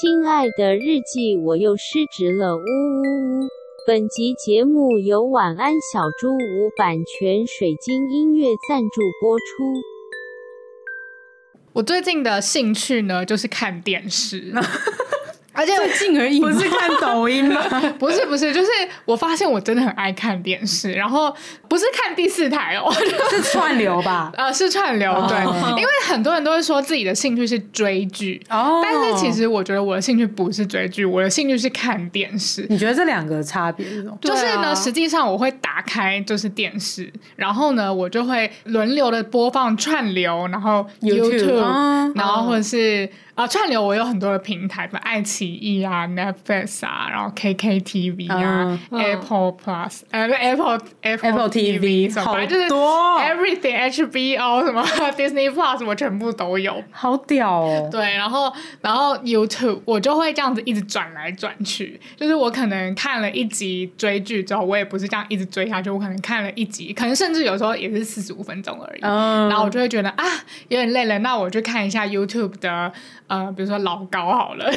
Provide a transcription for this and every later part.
亲爱的日记，我又失职了，呜呜呜！本集节目由晚安小猪屋版权水晶音乐赞助播出。我最近的兴趣呢，就是看电视。而且最近而已，不是看抖音吗？不是不是，就是我发现我真的很爱看电视，然后不是看第四台哦，是串流吧？呃，是串流，对。Oh. 因为很多人都会说自己的兴趣是追剧哦，oh. 但是其实我觉得我的兴趣不是追剧，我的兴趣是看电视。你觉得这两个差别是什么？就是呢，实际上我会打开就是电视，然后呢，我就会轮流的播放串流，然后 YouTube，, YouTube 然后或者是。啊，串流我有很多的平台，什么爱奇艺啊、Netflix 啊，然后 KKTV 啊、uh, Apple Plus，呃、uh, Apple Apple TV，好多就是 Everything HBO 什么 Disney Plus 我全部都有，好屌哦。对，然后然后 YouTube 我就会这样子一直转来转去，就是我可能看了一集追剧之后，我也不是这样一直追下去，我可能看了一集，可能甚至有时候也是四十五分钟而已，uh, 然后我就会觉得啊有点累了，那我就看一下 YouTube 的。呃，比如说老高好了，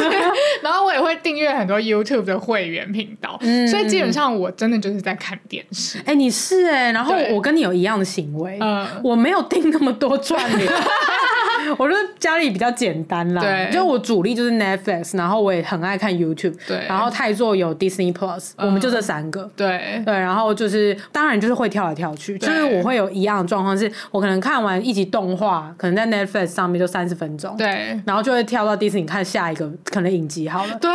然后我也会订阅很多 YouTube 的会员频道，嗯，所以基本上我真的就是在看电视。哎，你是哎，然后我跟你有一样的行为，嗯，我没有订那么多串流。我觉得家里比较简单啦，对，就我主力就是 Netflix，然后我也很爱看 YouTube，对，然后泰座有 Disney Plus，我们就这三个，对。对，然后就是当然就是会跳来跳去，就是我会有一样的状况，是我可能看完一集动画，可能在 Netflix 上面就三十分钟，对，然后就会跳到 Disney 看下一个可能影集好了，对。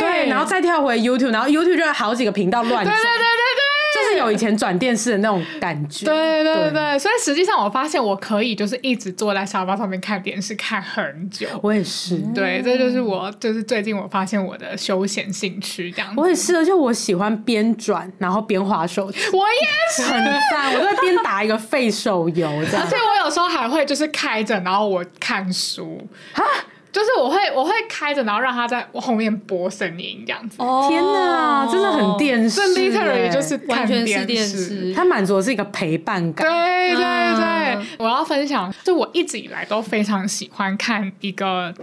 对，然后再跳回 YouTube，然后 YouTube 就有好几个频道乱转，对对对对。就是有以前转电视的那种感觉，对对对对，所以实际上我发现我可以就是一直坐在沙发上面看电视看很久。我也是，对，这就是我就是最近我发现我的休闲兴趣这样。我也是，而且我喜欢边转然后边划手机，我也是，很赞。我就会边打一个废手游这样，而且我有时候还会就是开着然后我看书啊。就是我会我会开着，然后让他在我后面播声音这样子。哦，天哪，真的很电视，这 literally 就是完全是电视。它满足的是一个陪伴感。对对对，我要分享，就我一直以来都非常喜欢看一个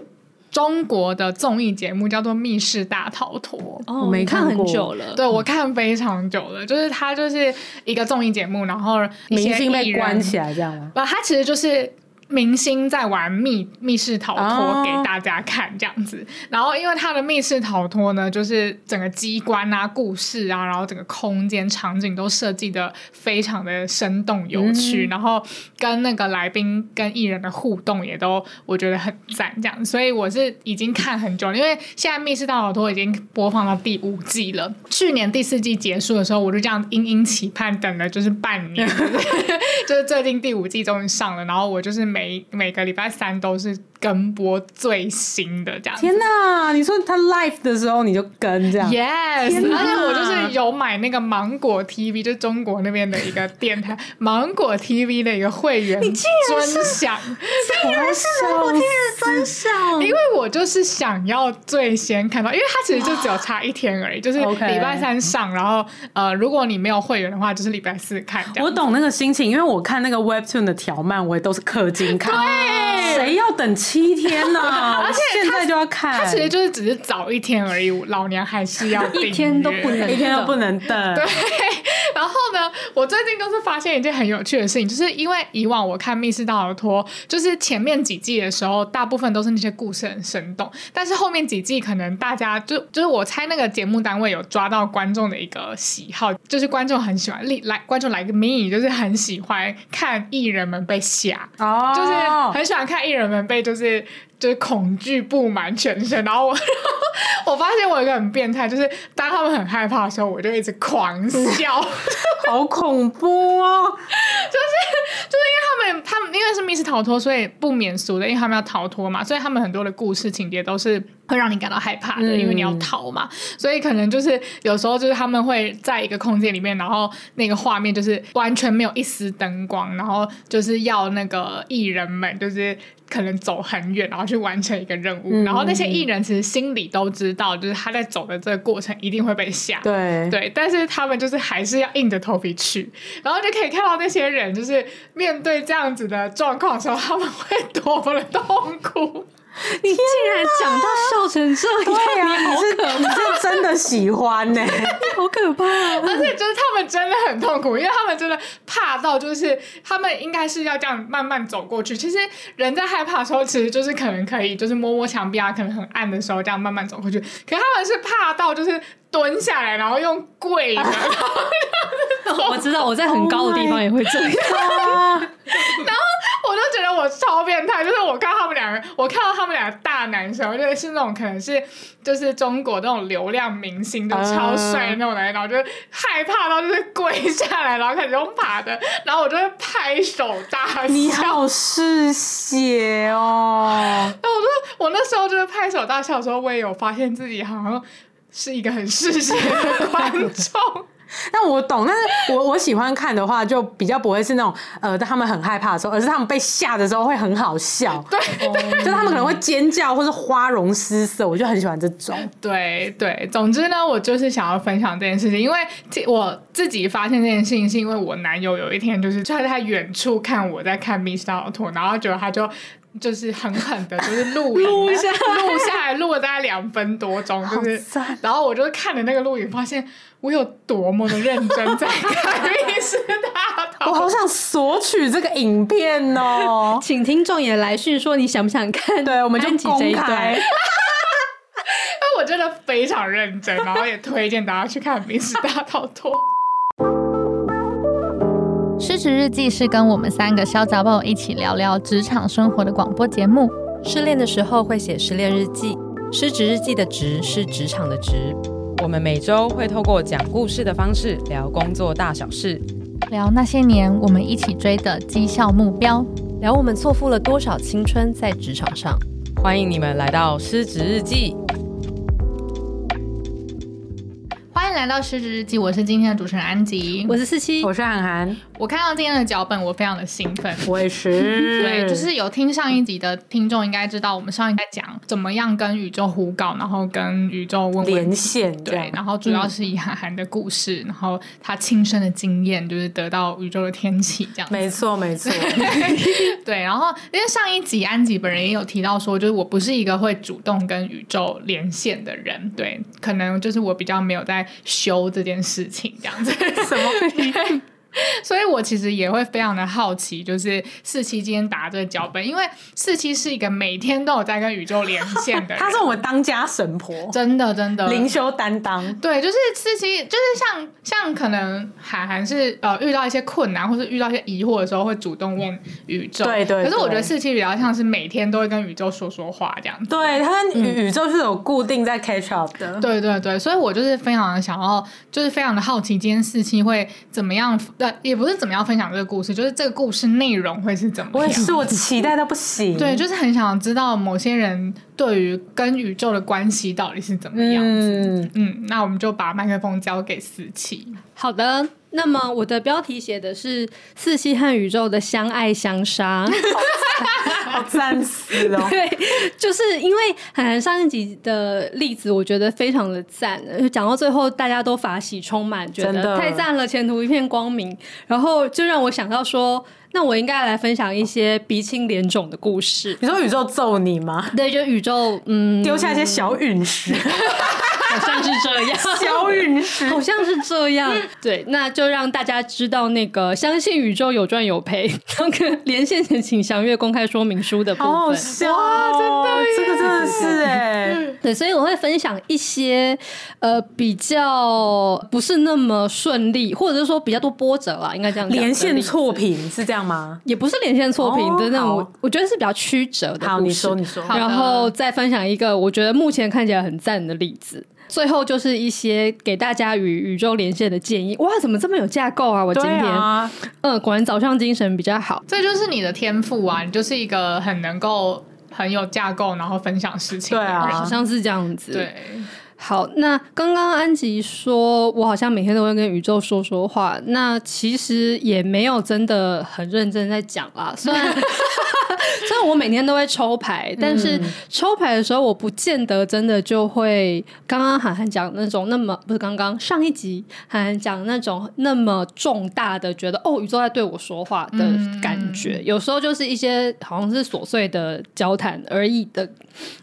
中国的综艺节目，叫做《密室大逃脱》。哦，我没看很久了。对，我看非常久了，就是它就是一个综艺节目，然后明星被关起来这样吗？不，它其实就是。明星在玩密密室逃脱给大家看这样子，oh. 然后因为他的密室逃脱呢，就是整个机关啊、故事啊，然后整个空间场景都设计的非常的生动有趣，mm -hmm. 然后跟那个来宾跟艺人的互动也都我觉得很赞这样，所以我是已经看很久了，因为现在密室大逃脱已经播放到第五季了，去年第四季结束的时候，我就这样殷殷期盼等了就是半年，就是最近第五季终于上了，然后我就是每每每个礼拜三都是跟播最新的这样。天哪！你说他 live 的时候你就跟这样？Yes，而且我就是有买那个芒果 TV，就是中国那边的一个电台 芒果 TV 的一个会员。你竟然是想，竟然是芒果 TV 的尊享？因为我就是想要最先看到，因为它其实就只有差一天而已，就是礼拜三上，然后呃，如果你没有会员的话，就是礼拜四看。我懂那个心情，因为我看那个 Webtoon 的条漫，我也都是氪金。看，谁要等七天呢？啊？而且现在就要看，他其实就是只是早一天而已。老娘还是要一天都不能，一天都不能等。对。然后呢，我最近就是发现一件很有趣的事情，就是因为以往我看《密室大逃脱》，就是前面几季的时候，大部分都是那些故事很生动，但是后面几季可能大家就 就是我猜那个节目单位有抓到观众的一个喜好，就是观众很喜欢来观众来个谜，就是很喜欢看艺人们被吓，哦，就是很喜欢看艺人们被就是。就是恐惧布满全身，然后我我发现我有一个很变态，就是当他们很害怕的时候，我就一直狂笑，好恐怖哦！就是就是因为他们他们因为是密室逃脱，所以不免俗的，因为他们要逃脱嘛，所以他们很多的故事情节都是会让你感到害怕的，因为你要逃嘛，所以可能就是有时候就是他们会在一个空间里面，然后那个画面就是完全没有一丝灯光，然后就是要那个艺人们就是。可能走很远，然后去完成一个任务，嗯、然后那些艺人其实心里都知道，就是他在走的这个过程一定会被吓，对。对，但是他们就是还是要硬着头皮去，然后就可以看到那些人就是面对这样子的状况的时候，他们会多么的痛苦。你竟然讲到笑成这样，对啊，你是你是真的喜欢呢，好可怕啊！而且就是他们真的很痛苦，因为他们真的怕到，就是他们应该是要这样慢慢走过去。其实人在害怕的时候，其实就是可能可以就是摸摸墙壁啊，可能很暗的时候这样慢慢走过去。可他们是怕到就是蹲下来，然后用跪的。我知道我在很高的地方也会这样。Oh 然后我就觉得我超变态，就是我看他们两个，我看到他们两个大男生，我觉得是那种可能是就是中国那种流量明星，就超帅的那种男生，然后就害怕到就是跪下来，然后开始用爬的，然后我就会拍手大笑。你好嗜血哦！那我说我那时候就是拍手大笑的时候，我也有发现自己好像是一个很嗜血的观众。但我懂，但是我我喜欢看的话，就比较不会是那种呃，他们很害怕的时候，而是他们被吓的时候会很好笑。对，就他们可能会尖叫或是花容失色，我就很喜欢这种。对对，总之呢，我就是想要分享这件事情，因为我自己发现这件事情，是因为我男友有一天就是就在他远处看我在看密室逃脱，然后觉得他就。就是狠狠的，就是录 录下录下来，录了大概两分多钟，就是，然后我就看了那个录影，发现我有多么的认真在看密室大逃脱。我好想索取这个影片哦，请听众也来讯说你想不想看？对，我们就公开。因为我真的非常认真，然后也推荐大家去看密室大逃脱。失职日记是跟我们三个小杂宝一起聊聊职场生活的广播节目。失恋的时候会写失恋日记，失职日记的职是职场的职。我们每周会透过讲故事的方式聊工作大小事，聊那些年我们一起追的绩效目标，聊我们错付了多少青春在职场上。欢迎你们来到失职日记。来到失职日记，我是今天的主持人安吉，我是四七，我是涵涵。我看到今天的脚本，我非常的兴奋。我也是。对，就是有听上一集的听众应该知道，我们上一集在讲怎么样跟宇宙胡搞，然后跟宇宙问问连线。对，然后主要是以涵涵的故事，嗯、然后他亲身的经验，就是得到宇宙的天启这样。没错，没错。对，然后因为上一集安吉本人也有提到说，就是我不是一个会主动跟宇宙连线的人，对，可能就是我比较没有在。修这件事情，这样子 什么？所以我其实也会非常的好奇，就是四七今天打这个脚本，因为四七是一个每天都有在跟宇宙连线的人，他是我们当家神婆，真的真的灵修担当。对，就是四七，就是像像可能涵涵是呃遇到一些困难或是遇到一些疑惑的时候，会主动问宇宙。对，对对。可是我觉得四七比较像是每天都会跟宇宙说说话这样子。对，他跟宇宇宙是有固定在 catch up 的。对对对，所以我就是非常的想要，就是非常的好奇，今天四七会怎么样。对，也不是怎么样分享这个故事，就是这个故事内容会是怎么样？我也是，我期待到不行。对，就是很想知道某些人对于跟宇宙的关系到底是怎么样子。嗯，嗯，那我们就把麦克风交给四七。好的。那么我的标题写的是四七和宇宙的相爱相杀，好赞死哦！对，就是因为涵涵上一集的例子，我觉得非常的赞。讲到最后，大家都法喜充满，觉得太赞了，前途一片光明。然后就让我想到说，那我应该来分享一些鼻青脸肿的故事。你说宇宙揍你吗？对，就宇宙嗯，丢下一些小陨石。好像是这样，小陨石好像是这样。对，那就让大家知道那个相信宇宙有赚有赔。那个连线前请详阅公开说明书的部分。好好笑啊，真的，这个真的是哎。对，所以我会分享一些呃比较不是那么顺利，或者是说比较多波折啊，应该这样。连线错评是这样吗？也不是连线错评的那种，我我觉得是比较曲折的。好，你说你说。然后再分享一个我觉得目前看起来很赞的例子。最后就是一些给大家与宇宙连线的建议。哇，怎么这么有架构啊？我今天，啊、嗯，果然早上精神比较好。这就是你的天赋啊！你就是一个很能够很有架构，然后分享事情的人。对啊，好像是这样子。对，好，那刚刚安吉说我好像每天都会跟宇宙说说话，那其实也没有真的很认真在讲啦，虽然。虽然我每天都会抽牌，但是抽牌的时候，我不见得真的就会刚刚涵涵讲那种那么不是刚刚上一集涵涵讲那种那么重大的觉得哦宇宙在对我说话的感觉，有时候就是一些好像是琐碎的交谈而已的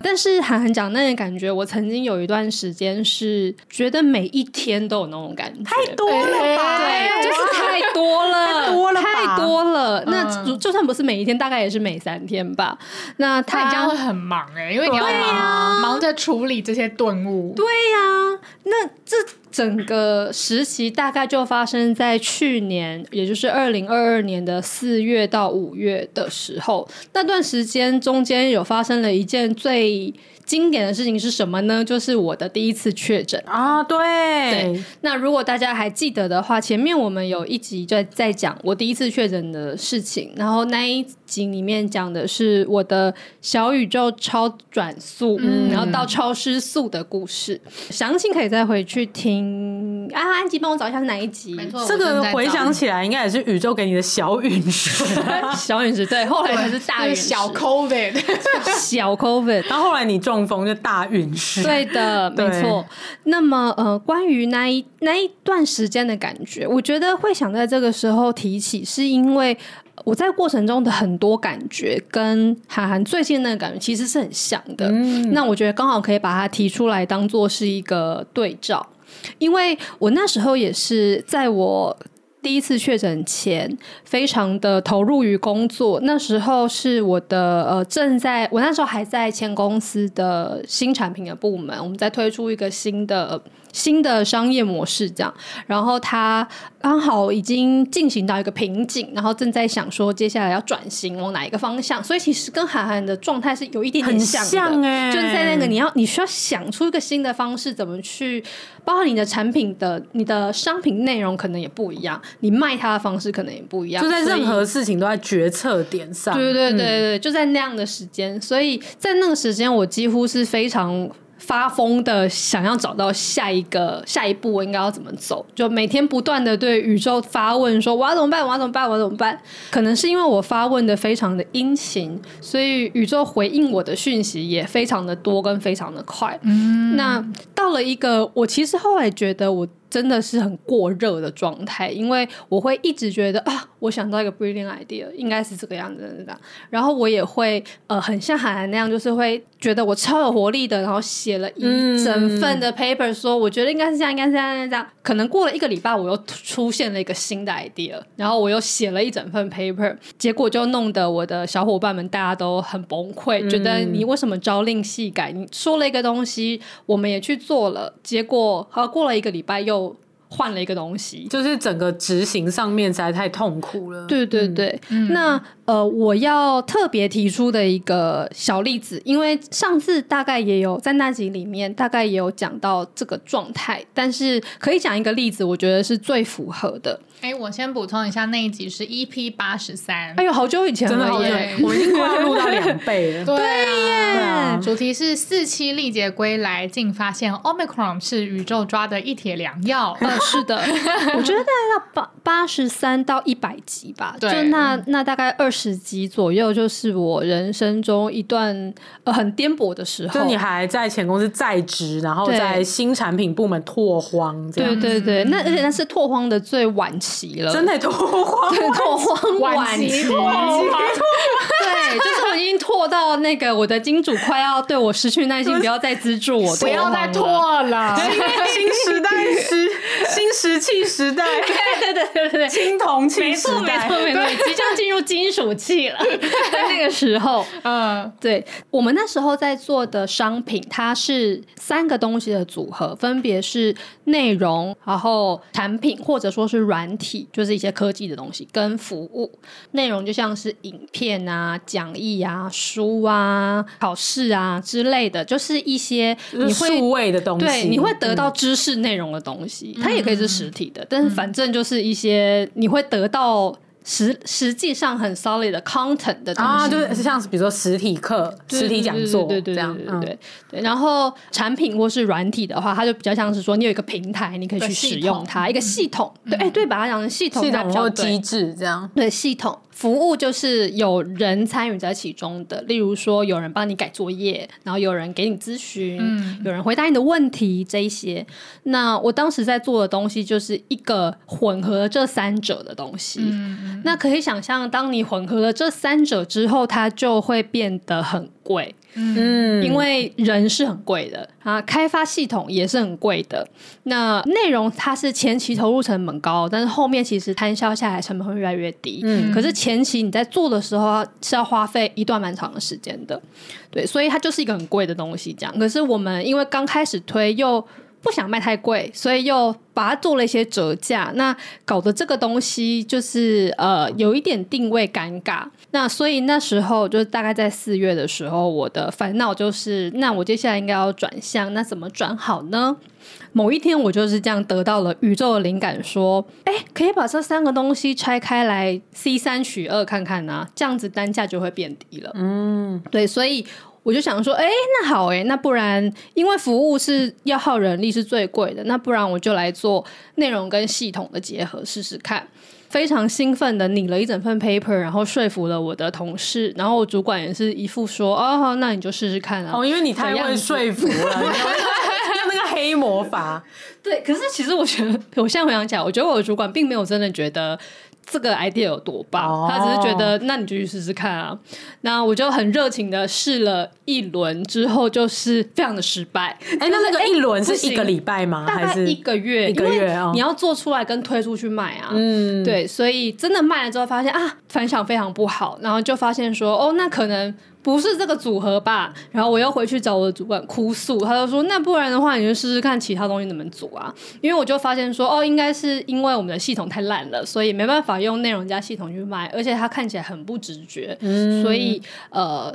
但是韩寒讲那个感觉，我曾经有一段时间是觉得每一天都有那种感觉，太多了吧？对，就是太多了，太多了，太多了。那就算不是每一天，大概也是每三天吧。那他这样会很忙哎，因为你要忙忙着处理这些顿悟。对呀，那这。整个实习大概就发生在去年，也就是二零二二年的四月到五月的时候。那段时间中间有发生了一件最经典的事情是什么呢？就是我的第一次确诊啊，对。对，那如果大家还记得的话，前面我们有一集就在讲我第一次确诊的事情，然后那一集里面讲的是我的小宇宙超转速，嗯，然后到超失速的故事，详情可以再回去听。啊，安吉帮我找一下是哪一集？没错，这个回想起来应该也是宇宙给你的小 陨石，小陨石对，后来才是大陨石，小 COVID，小 COVID，然后后来你中风就大运势，对的，没错。那么呃，关于那一那一段时间的感觉，我觉得会想在这个时候提起，是因为我在过程中的很多感觉跟韩寒最近那个感觉其实是很像的。嗯，那我觉得刚好可以把它提出来当做是一个对照，因为我那时候也是在我。第一次确诊前，非常的投入于工作。那时候是我的呃，正在我那时候还在签公司的新产品的部门，我们在推出一个新的。新的商业模式这样，然后他刚好已经进行到一个瓶颈，然后正在想说接下来要转型往哪一个方向，所以其实跟韩寒的状态是有一点点像的，像欸、就是在那个你要你需要想出一个新的方式，怎么去，包括你的产品的你的商品内容可能也不一样，你卖它的方式可能也不一样，就在任何事情都在决策点上，对对对对，就在那样的时间，所以在那个时间我几乎是非常。发疯的想要找到下一个下一步，我应该要怎么走？就每天不断的对宇宙发问，说我要怎么办？我要怎么办？我要怎么办？可能是因为我发问的非常的殷勤，所以宇宙回应我的讯息也非常的多，跟非常的快。嗯，那到了一个，我其实后来觉得我。真的是很过热的状态，因为我会一直觉得啊，我想到一个 brilliant idea，应该是这个样子的。然后我也会呃，很像韩寒那样，就是会觉得我超有活力的，然后写了一整份的 paper，说我觉得应该是这样，应该是这样，这样。可能过了一个礼拜，我又出现了一个新的 idea，然后我又写了一整份 paper，结果就弄得我的小伙伴们大家都很崩溃，觉得你为什么朝令夕改？你说了一个东西，我们也去做了，结果好过了一个礼拜又。换了一个东西，就是整个执行上面实在太痛苦了。对对对，嗯、那呃，我要特别提出的一个小例子，因为上次大概也有在那集里面大概也有讲到这个状态，但是可以讲一个例子，我觉得是最符合的。哎，我先补充一下，那一集是 EP 八十三。哎呦，好久以前了，真的好久，我已经快要录到两倍了。对耶，主题是四期历劫归来，竟发现 Omicron 是宇宙抓的一帖良药。呃，是的，我觉得大概到八八十三到一百集吧，就那那大概二十集左右，就是我人生中一段呃很颠簸的时候。就你还在前公司在职，然后在新产品部门拓荒，对对对，那而且那是拓荒的最晚期。了，真的拓荒，拓荒晚期，对，就是我已经拓到那个我的金主快要对我失去耐心，不要再资助我，不要再拓了。新时代时新石器时代，对对对对对，青铜器时代，没错没错没错，即将进入金属器了。在那个时候，嗯，对，我们那时候在做的商品，它是三个东西的组合，分别是内容，然后产品，或者说是软体，就是一些科技的东西跟服务。内容就像是影片啊、讲义啊、书啊、考试啊之类的，就是一些你会数位的东西，对，你会得到知识内容的东西。嗯、它也可以是实体的，但是反正就是一些你会得到。实实际上很 solid 的 content 的东西啊，就是像比如说实体课、实体讲座这样，对对对对。然后产品或是软体的话，它就比较像是说，你有一个平台，你可以去使用它，一个系统。对，哎，对，把它讲成系统，系统或机制这样。对，系统。服务就是有人参与在其中的，例如说有人帮你改作业，然后有人给你咨询，嗯、有人回答你的问题，这一些。那我当时在做的东西就是一个混合这三者的东西。嗯、那可以想象，当你混合了这三者之后，它就会变得很贵。嗯，因为人是很贵的啊，开发系统也是很贵的。那内容它是前期投入成本高，但是后面其实摊销下来成本会越来越低。嗯，可是前期你在做的时候是要花费一段蛮长的时间的，对，所以它就是一个很贵的东西。这样，可是我们因为刚开始推又。不想卖太贵，所以又把它做了一些折价，那搞得这个东西就是呃有一点定位尴尬。那所以那时候就是大概在四月的时候，我的烦恼就是，那我接下来应该要转向，那怎么转好呢？某一天我就是这样得到了宇宙的灵感，说，哎，可以把这三个东西拆开来 C 三取二看看呢、啊，这样子单价就会变低了。嗯，对，所以。我就想说，哎、那好、欸，哎，那不然，因为服务是要耗人力是最贵的，那不然我就来做内容跟系统的结合试试看。非常兴奋的拟了一整份 paper，然后说服了我的同事，然后我主管也是一副说，哦，好，那你就试试看啊。哦，因为你太会说服了，用那个黑魔法。对，可是其实我觉得，我现在回想起来，我觉得我的主管并没有真的觉得。这个 idea 有多棒？Oh. 他只是觉得，那你就去试试看啊。那我就很热情的试了一轮之后，就是非常的失败。哎、欸，那那个一轮是一个礼拜吗？还是一个月，一个月啊。你要做出来跟推出去卖啊。嗯，对，所以真的卖了之后，发现啊，反响非常不好，然后就发现说，哦，那可能。不是这个组合吧？然后我又回去找我的主管哭诉，他就说：“那不然的话，你就试试看其他东西怎么组啊？”因为我就发现说：“哦，应该是因为我们的系统太烂了，所以没办法用内容加系统去卖，而且它看起来很不直觉，嗯、所以呃，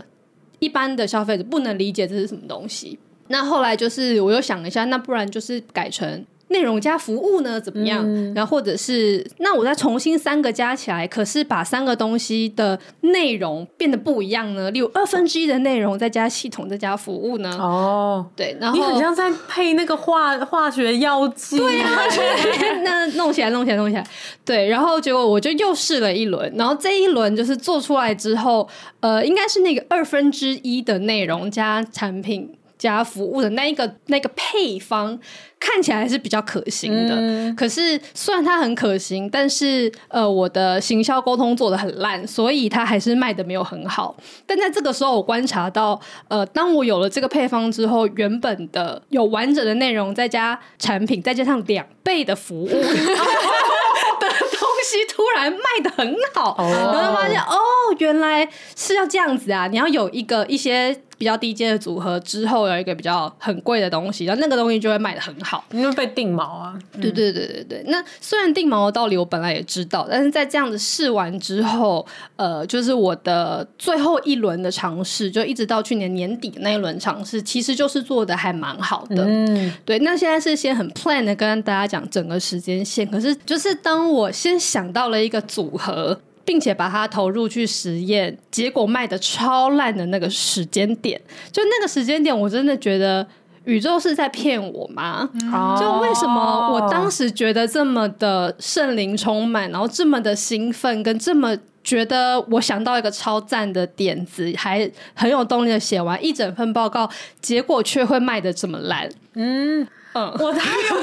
一般的消费者不能理解这是什么东西。”那后来就是我又想了一下，那不然就是改成。内容加服务呢，怎么样？嗯、然后或者是那我再重新三个加起来，可是把三个东西的内容变得不一样呢？例如二分之一的内容再加系统再加服务呢？哦，对，然后你很像在配那个化化学药剂，对呀、啊，那弄起来弄起来弄起来，对，然后结果我就又试了一轮，然后这一轮就是做出来之后，呃，应该是那个二分之一的内容加产品。加服务的那一个那个配方看起来还是比较可行的，嗯、可是虽然它很可行，但是呃，我的行销沟通做的很烂，所以它还是卖的没有很好。但在这个时候，我观察到，呃，当我有了这个配方之后，原本的有完整的内容，再加产品，再加上两倍的服务 的东西，突然卖的很好，哦、然后发现哦，原来是要这样子啊！你要有一个一些。比较低阶的组合之后有一个比较很贵的东西，然后那个东西就会卖的很好，因为被定毛啊。对对对对对。那虽然定毛的道理我本来也知道，但是在这样子试完之后，呃，就是我的最后一轮的尝试，就一直到去年年底那一轮尝试，其实就是做的还蛮好的。嗯，对。那现在是先很 plan 的跟大家讲整个时间线，可是就是当我先想到了一个组合。并且把它投入去实验，结果卖的超烂的那个时间点，就那个时间点，我真的觉得宇宙是在骗我吗？嗯、就为什么我当时觉得这么的圣灵充满，然后这么的兴奋，跟这么觉得我想到一个超赞的点子，还很有动力的写完一整份报告，结果却会卖的这么烂？嗯。嗯，我太有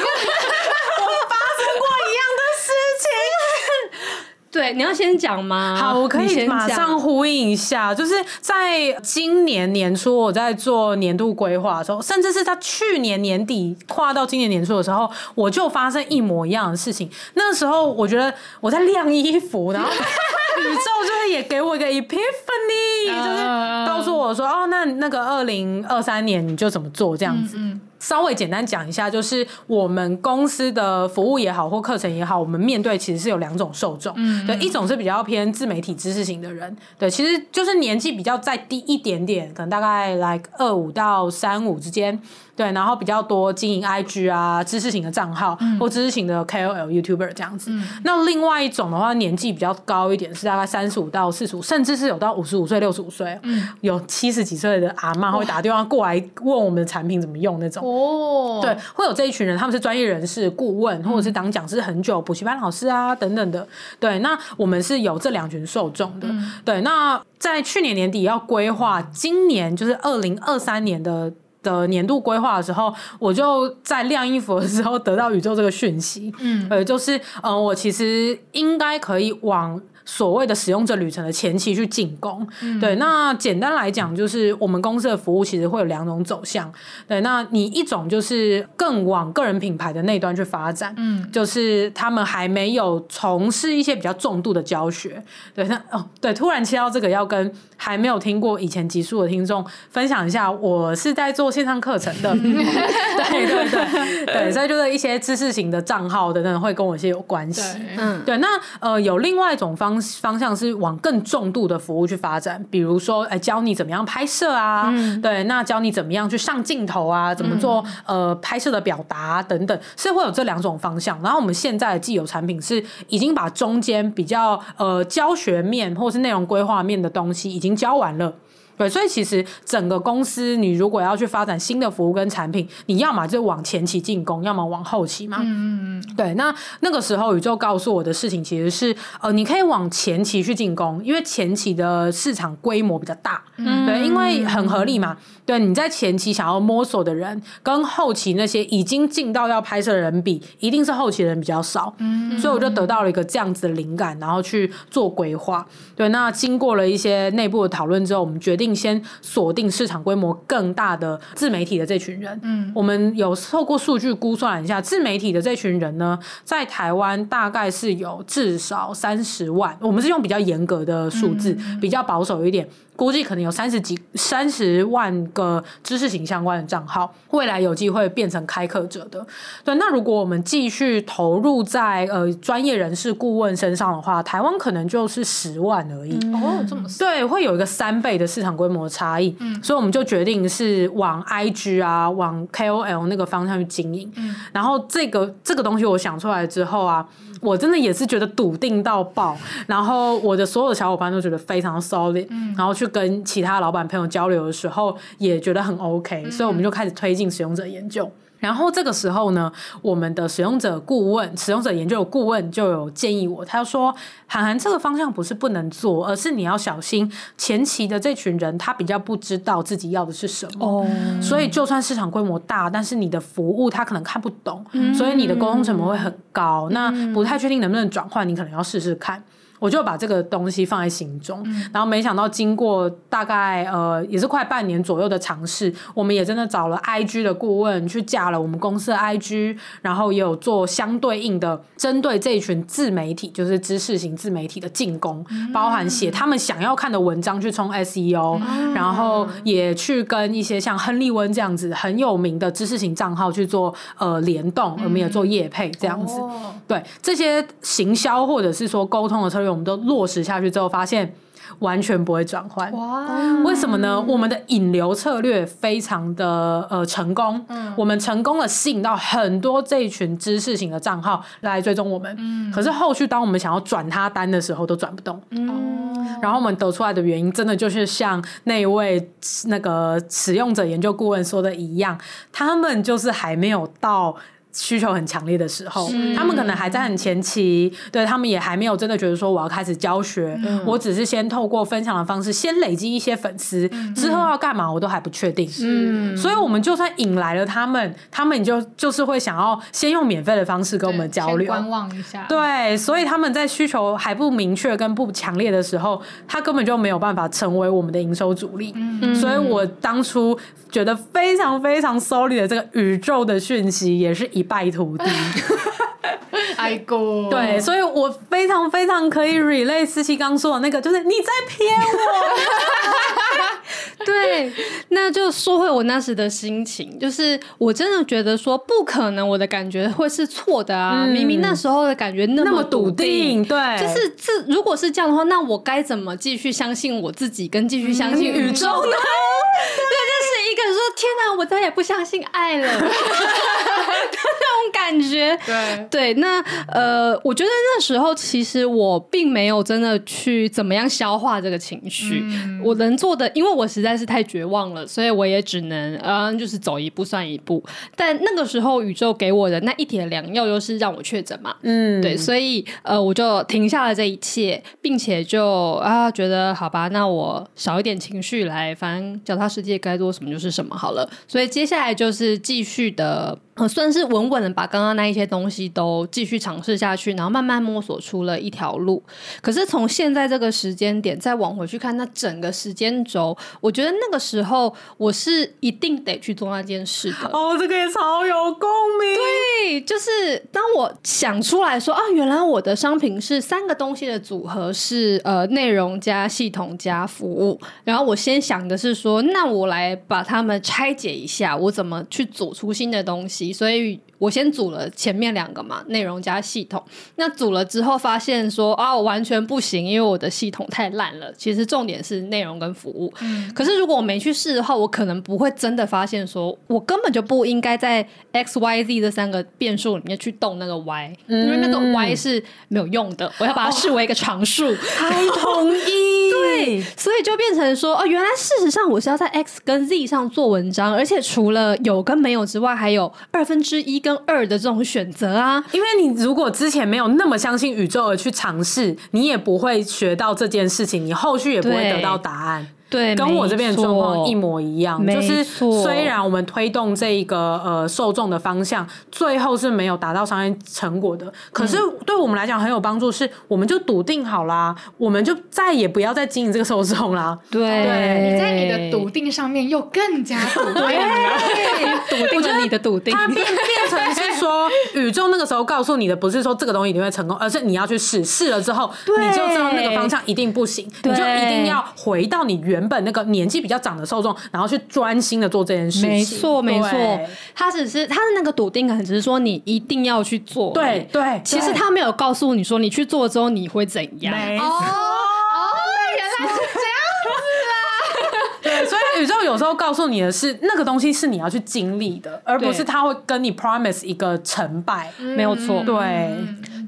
对，你要先讲吗？好，我可以马上呼应一下，就是在今年年初我在做年度规划的时候，甚至是在去年年底跨到今年年初的时候，我就发生一模一样的事情。那个时候我觉得我在晾衣服，然后 宇宙就是也给我一个 epiphany，就是告诉我说，哦，那那个二零二三年你就怎么做这样子。嗯嗯稍微简单讲一下，就是我们公司的服务也好，或课程也好，我们面对其实是有两种受众，嗯，对，一种是比较偏自媒体知识型的人，对，其实就是年纪比较再低一点点，可能大概来二五到三五之间。对，然后比较多经营 IG 啊，知识型的账号、嗯、或知识型的 KOL、YouTuber 这样子。嗯、那另外一种的话，年纪比较高一点，是大概三十五到四十五，甚至是有到五十五岁、六十五岁，嗯、有七十几岁的阿妈会打电话过来问我们的产品怎么用那种。哦，对，会有这一群人，他们是专业人士、顾问，或者是当讲师很久、补习班老师啊等等的。对，那我们是有这两群受众的。嗯、对，那在去年年底要规划今年就是二零二三年的。的年度规划的时候，我就在晾衣服的时候得到宇宙这个讯息，嗯，呃，就是，呃，我其实应该可以往所谓的使用者旅程的前期去进攻。嗯、对，那简单来讲，就是我们公司的服务其实会有两种走向。对，那你一种就是更往个人品牌的那端去发展，嗯，就是他们还没有从事一些比较重度的教学。对，那哦，对，突然切到这个，要跟还没有听过以前集数的听众分享一下，我是在做线上课程的。对对对 对，所以就是一些知识型的账号等等会跟我一些有关系。嗯，对，那呃有另外一种方方向是往更重度的服务去发展，比如说哎教你怎么样拍摄啊，嗯、对，那教你怎么样去上镜头啊，怎么做呃拍摄的表达、啊、等等，是会有这两种方向。然后我们现在的既有产品是已经把中间比较呃教学面或是内容规划面的东西已经教完了。对，所以其实整个公司，你如果要去发展新的服务跟产品，你要么就往前期进攻，要么往后期嘛。嗯嗯对，那那个时候宇宙告诉我的事情其实是，呃，你可以往前期去进攻，因为前期的市场规模比较大。嗯。对，因为很合理嘛。对，你在前期想要摸索的人，跟后期那些已经进到要拍摄的人比，一定是后期的人比较少。嗯。所以我就得到了一个这样子的灵感，然后去做规划。对，那经过了一些内部的讨论之后，我们决定。先锁定市场规模更大的自媒体的这群人，嗯，我们有透过数据估算一下，自媒体的这群人呢，在台湾大概是有至少三十万，我们是用比较严格的数字，比较保守一点。估计可能有三十几、三十万个知识型相关的账号，未来有机会变成开课者的。对，那如果我们继续投入在呃专业人士顾问身上的话，台湾可能就是十万而已。哦，这么对，会有一个三倍的市场规模差异。嗯，所以我们就决定是往 IG 啊，往 KOL 那个方向去经营。嗯，然后这个这个东西我想出来之后啊。我真的也是觉得笃定到爆，然后我的所有的小伙伴都觉得非常 solid，嗯，然后去跟其他老板朋友交流的时候也觉得很 OK，嗯，所以我们就开始推进使用者研究。然后这个时候呢，我们的使用者顾问、使用者研究的顾问就有建议我，他说：“韩寒，这个方向不是不能做，而是你要小心前期的这群人，他比较不知道自己要的是什么。哦，所以就算市场规模大，但是你的服务他可能看不懂，嗯，所以你的沟通成本会很高。嗯，那不太确定能不能转换，你可能要试试看。”我就把这个东西放在心中，嗯、然后没想到经过大概呃也是快半年左右的尝试，我们也真的找了 IG 的顾问去架了我们公司的 IG，然后也有做相对应的针对这一群自媒体，就是知识型自媒体的进攻，嗯、包含写他们想要看的文章去冲 SEO，嗯、然后也去跟一些像亨利温这样子很有名的知识型账号去做呃联动，嗯、我们也做业配这样子，哦、对这些行销或者是说沟通的策略。我们都落实下去之后，发现完全不会转换。哇！为什么呢？我们的引流策略非常的呃成功，嗯，我们成功的吸引到很多这一群知识型的账号来追踪我们。嗯，可是后续当我们想要转他单的时候，都转不动。嗯，然后我们得出来的原因，真的就是像那位那个使用者研究顾问说的一样，他们就是还没有到。需求很强烈的时候，他们可能还在很前期，对他们也还没有真的觉得说我要开始教学，嗯、我只是先透过分享的方式先累积一些粉丝，嗯、之后要干嘛我都还不确定。嗯，所以我们就算引来了他们，他们就就是会想要先用免费的方式跟我们交流，观望一下。对，所以他们在需求还不明确跟不强烈的时候，他根本就没有办法成为我们的营收主力。嗯，所以我当初觉得非常非常 sorry 的这个宇宙的讯息也是一败涂地，哎哥，对，所以我非常非常可以 relate 思琪刚说的那个，就是你在骗我。对，那就说回我那时的心情，就是我真的觉得说不可能，我的感觉会是错的啊！嗯、明明那时候的感觉那么笃定，定，对，就是这如果是这样的话，那我该怎么继续相信我自己，跟继续相信宇宙呢？嗯一个人说：“天哪，我再也不相信爱了。”那种感觉，对对。那呃，我觉得那时候其实我并没有真的去怎么样消化这个情绪。嗯、我能做的，因为我实在是太绝望了，所以我也只能嗯、呃，就是走一步算一步。但那个时候，宇宙给我的那一帖良药，又是让我确诊嘛。嗯，对。所以呃，我就停下了这一切，并且就啊，觉得好吧，那我少一点情绪来，反正脚踏实地该做什么就是什么好了，所以接下来就是继续的呃，算是稳稳的把刚刚那一些东西都继续尝试下去，然后慢慢摸索出了一条路。可是从现在这个时间点再往回去看，那整个时间轴，我觉得那个时候我是一定得去做那件事的。哦，这个也超有共鸣。对，就是当我想出来说啊，原来我的商品是三个东西的组合，是呃内容加系统加服务。然后我先想的是说，那我来把它们拆解一下，我怎么去组出新的东西。所以我先组了前面两个嘛，内容加系统。那组了之后发现说啊，我完全不行，因为我的系统太烂了。其实重点是内容跟服务。嗯。可是如果我没去试的话，我可能不会真的发现说，我根本就不应该在 X、Y、Z 这三个变数里面去动那个 Y，嗯，因为那个 Y 是没有用的。我要把它视为一个常数。太同意。对，所以就变成说，哦，原来事实上我是要在 X 跟 Z 上做文章，而且除了有跟没有之外，还有二分之一跟二的这种选择啊。因为你如果之前没有那么相信宇宙而去尝试，你也不会学到这件事情，你后续也不会得到答案。对，跟我这边的状况一模一样，就是虽然我们推动这一个呃受众的方向，最后是没有达到商业成果的，可是对我们来讲很有帮助，是我们就笃定好啦，我们就再也不要再经营这个受众啦。对，对，你在你的笃定上面又更加笃定了，笃定了你的笃定，它变变成是说宇宙那个时候告诉你的不是说这个东西一定会成功，而是你要去试，试了之后你就知道那个方向一定不行，你就一定要回到你原。原本那个年纪比较长的受众，然后去专心的做这件事情。没错，没错。他只是他的那个笃定感，只是说你一定要去做。对对。其实他没有告诉你说，你去做之后你会怎样。没错。哦，原来是这样子啊。对，所以宇宙有时候告诉你的是，那个东西是你要去经历的，而不是他会跟你 promise 一个成败。没有错。对。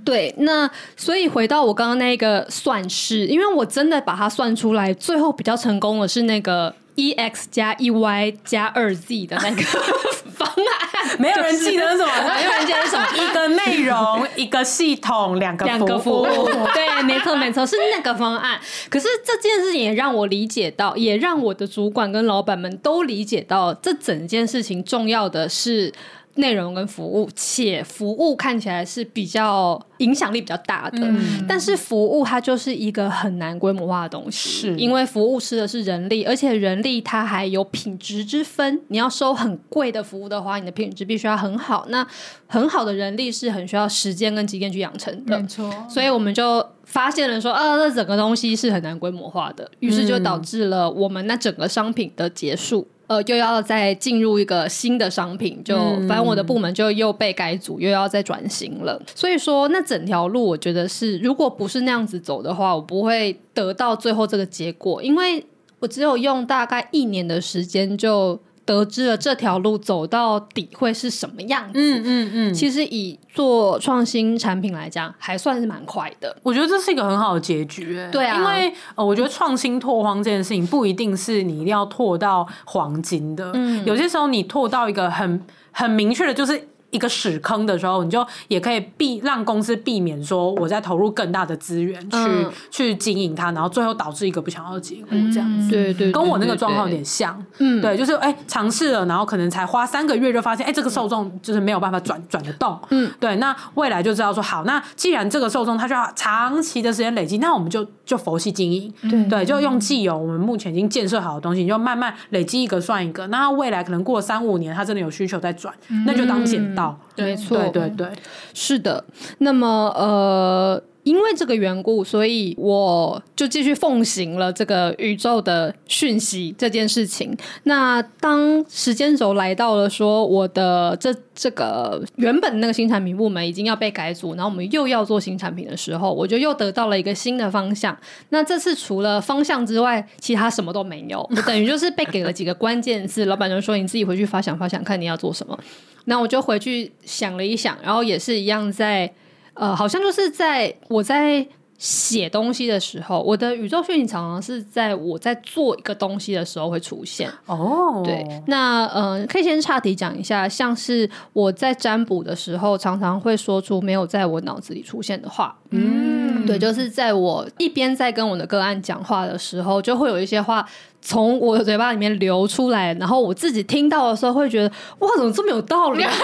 对，那所以回到我刚刚那个算式，因为我真的把它算出来，最后比较成功的是那个 e x 加 e y 加二 z 的那个 方案。没有人记得什么？没有人记得什么？一个内容，一个系统，两个两个服务。对，没错，没错，是那个方案。可是这件事情也让我理解到，也让我的主管跟老板们都理解到，这整件事情重要的是。内容跟服务，且服务看起来是比较影响力比较大的，嗯、但是服务它就是一个很难规模化的东西，是因为服务吃的是人力，而且人力它还有品质之分。你要收很贵的服务的话，你的品质必须要很好。那很好的人力是很需要时间跟经验去养成的，没错。所以我们就发现了说，啊，这整个东西是很难规模化的，于是就导致了我们那整个商品的结束。呃，又要再进入一个新的商品，就反正我的部门就又被改组，又要再转型了。所以说，那整条路我觉得是，如果不是那样子走的话，我不会得到最后这个结果，因为我只有用大概一年的时间就。得知了这条路走到底会是什么样子？嗯嗯嗯。其实以做创新产品来讲，还算是蛮快的。我觉得这是一个很好的结局。对啊，因为呃，我觉得创新拓荒这件事情不一定是你一定要拓到黄金的。嗯，有些时候你拓到一个很很明确的，就是。一个屎坑的时候，你就也可以避让公司避免说我在投入更大的资源去、嗯、去经营它，然后最后导致一个不想要的结果，这样子。对对，跟我那个状况有点像。嗯，对，就是哎尝试了，然后可能才花三个月就发现，哎这个受众就是没有办法转转得动。嗯，对，那未来就知道说好，那既然这个受众他就要长期的时间累积，那我们就就佛系经营。对对，就用既有我们目前已经建设好的东西，你就慢慢累积一个算一个。那未来可能过三五年，他真的有需求再转，那就当捡到。到没错，对对对，是的。那么，呃，因为这个缘故，所以我就继续奉行了这个宇宙的讯息这件事情。那当时间轴来到了说我的这这个原本那个新产品部门已经要被改组，然后我们又要做新产品的时候，我就又得到了一个新的方向。那这次除了方向之外，其他什么都没有，我等于就是被给了几个关键字，老板就说你自己回去发想发想，看你要做什么。那我就回去想了一想，然后也是一样在，呃，好像就是在我在写东西的时候，我的宇宙讯息常常是在我在做一个东西的时候会出现。哦，对，那呃，可以先岔题讲一下，像是我在占卜的时候，常常会说出没有在我脑子里出现的话。嗯。嗯，对，就是在我一边在跟我的个案讲话的时候，就会有一些话从我的嘴巴里面流出来，然后我自己听到的时候会觉得，哇，怎么这么有道理啊？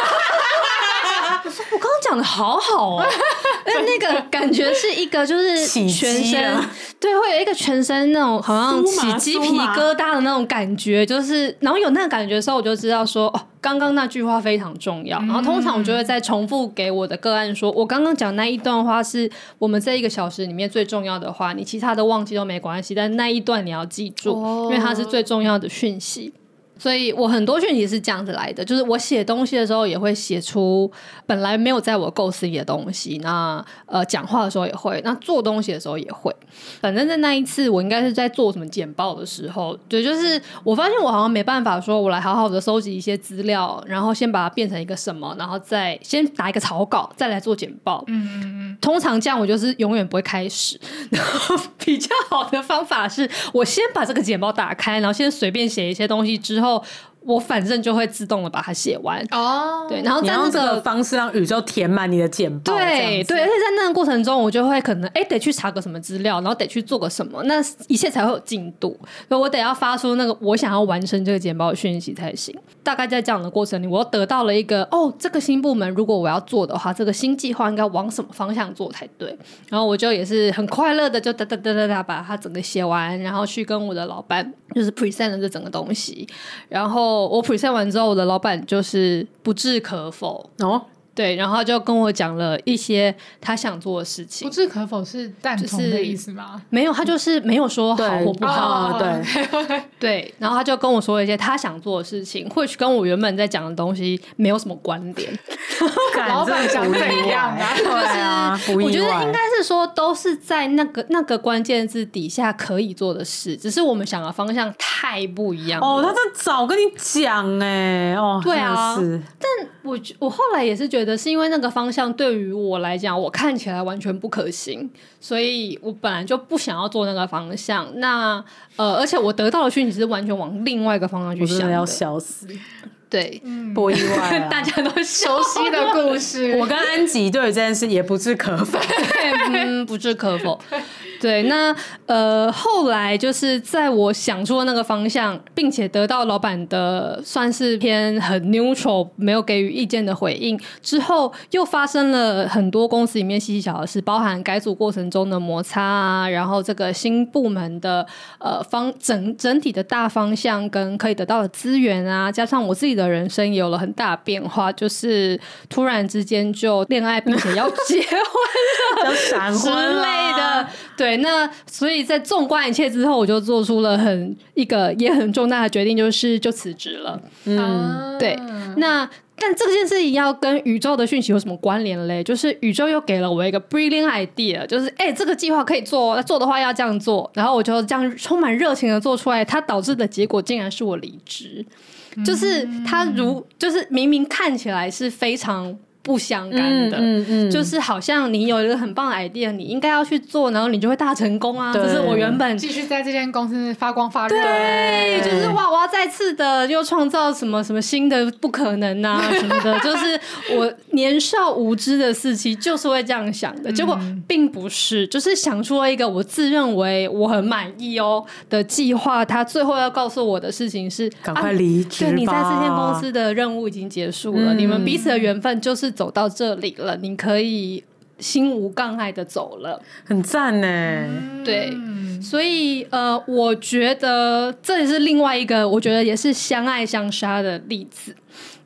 我说我刚刚讲的好好哦，但那个感觉是一个就是全身对，会有一个全身那种好像起鸡皮疙瘩的那种感觉，就是然后有那个感觉的时候，我就知道说哦，刚刚那句话非常重要。然后通常我就会再重复给我的个案说，我刚刚讲那一段话是我们这一个小时里面最重要的话，你其他的忘记都没关系，但那一段你要记住，因为它是最重要的讯息。所以我很多讯息是这样子来的，就是我写东西的时候也会写出本来没有在我构思里的东西。那呃，讲话的时候也会，那做东西的时候也会。反正在那一次，我应该是在做什么简报的时候，对，就是我发现我好像没办法说，我来好好的收集一些资料，然后先把它变成一个什么，然后再先打一个草稿，再来做简报。嗯嗯嗯。通常这样，我就是永远不会开始。然后比较好的方法是我先把这个简报打开，然后先随便写一些东西之后。后我反正就会自动的把它写完哦，对，然后在用这个方式让宇宙填满你的简报，对对，而且在那个过程中，我就会可能哎得去查个什么资料，然后得去做个什么，那一切才会有进度，所以我得要发出那个我想要完成这个简报的讯息才行。大概在这样的过程里，我得到了一个哦，这个新部门如果我要做的话，这个新计划应该往什么方向做才对，然后我就也是很快乐的就哒哒哒哒哒把它整个写完，然后去跟我的老板就是 present 了这整个东西，然后。我 present 完之后，我的老板就是不置可否哦。对，然后就跟我讲了一些他想做的事情。不置可否是赞同的意思吗？没有，他就是没有说好或不好。对对，对，然后他就跟我说了一些他想做的事情，或许跟我原本在讲的东西没有什么关联。老板讲怎样啊？对啊，我觉得应该是说都是在那个那个关键字底下可以做的事，只是我们想的方向太不一样。哦，他在早跟你讲哎，哦，对啊，但我我后来也是觉得。是因为那个方向对于我来讲，我看起来完全不可行，所以我本来就不想要做那个方向。那呃，而且我得到的讯息是完全往另外一个方向去想要笑死。对，嗯、不意外、啊，大家都熟悉的故事。我跟安吉对这件事也不置可否，嗯，不置可否。对，那呃，后来就是在我想出那个方向，并且得到老板的算是偏很 neutral，没有给予意见的回应之后，又发生了很多公司里面细细小小的事，包含改组过程中的摩擦啊，然后这个新部门的呃方整整体的大方向跟可以得到的资源啊，加上我自己的人生也有了很大的变化，就是突然之间就恋爱并且要结婚了，要闪婚之类的，对。对，那所以在纵观一切之后，我就做出了很一个也很重大的决定，就是就辞职了。嗯，对。那但这件事情要跟宇宙的讯息有什么关联嘞？就是宇宙又给了我一个 brilliant idea，就是哎，这个计划可以做，做的话要这样做，然后我就这样充满热情的做出来，它导致的结果竟然是我离职。就是它如就是明明看起来是非常。不相干的，嗯嗯嗯、就是好像你有一个很棒的 idea，你应该要去做，然后你就会大成功啊！就是我原本继续在这间公司发光发热，对，就是哇，我要再次的又创造什么什么新的不可能啊 什么的，就是我年少无知的时期就是会这样想的，结果并不是，就是想出了一个我自认为我很满意哦的计划，他最后要告诉我的事情是赶快离职吧，对，你在这间公司的任务已经结束了，嗯、你们彼此的缘分就是。走到这里了，你可以心无障碍的走了，很赞呢。对，所以呃，我觉得这也是另外一个，我觉得也是相爱相杀的例子。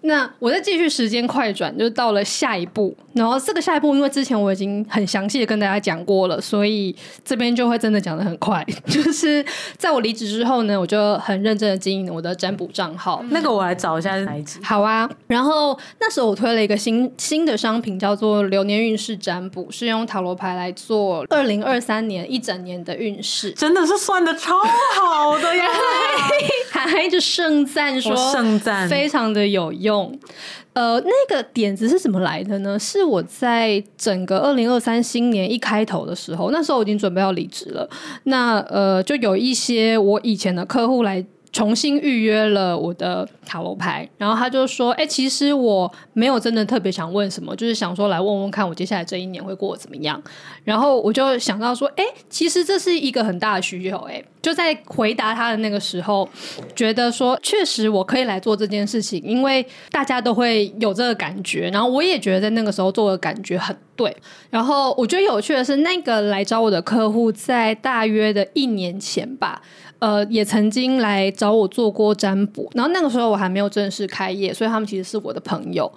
那我再继续时间快转，就到了下一步。然后这个下一步，因为之前我已经很详细的跟大家讲过了，所以这边就会真的讲的很快。就是在我离职之后呢，我就很认真的经营我的占卜账号。那个我来找一下是哪一集？好啊。然后那时候我推了一个新新的商品，叫做流年运势占卜，是用塔罗牌来做二零二三年一整年的运势，真的是算的超好的呀！还一直盛赞说盛赞非常的有用。用，呃，那个点子是怎么来的呢？是我在整个二零二三新年一开头的时候，那时候我已经准备要离职了。那呃，就有一些我以前的客户来重新预约了我的塔罗牌，然后他就说：“哎、其实我没有真的特别想问什么，就是想说来问问看我接下来这一年会过得怎么样。”然后我就想到说：“哎、其实这是一个很大的需求。”哎，就在回答他的那个时候，觉得说确实我可以来做这件事情，因为大家都会有这个感觉，然后我也觉得在那个时候做的感觉很对。然后我觉得有趣的是，那个来找我的客户在大约的一年前吧。呃，也曾经来找我做过占卜，然后那个时候我还没有正式开业，所以他们其实是我的朋友。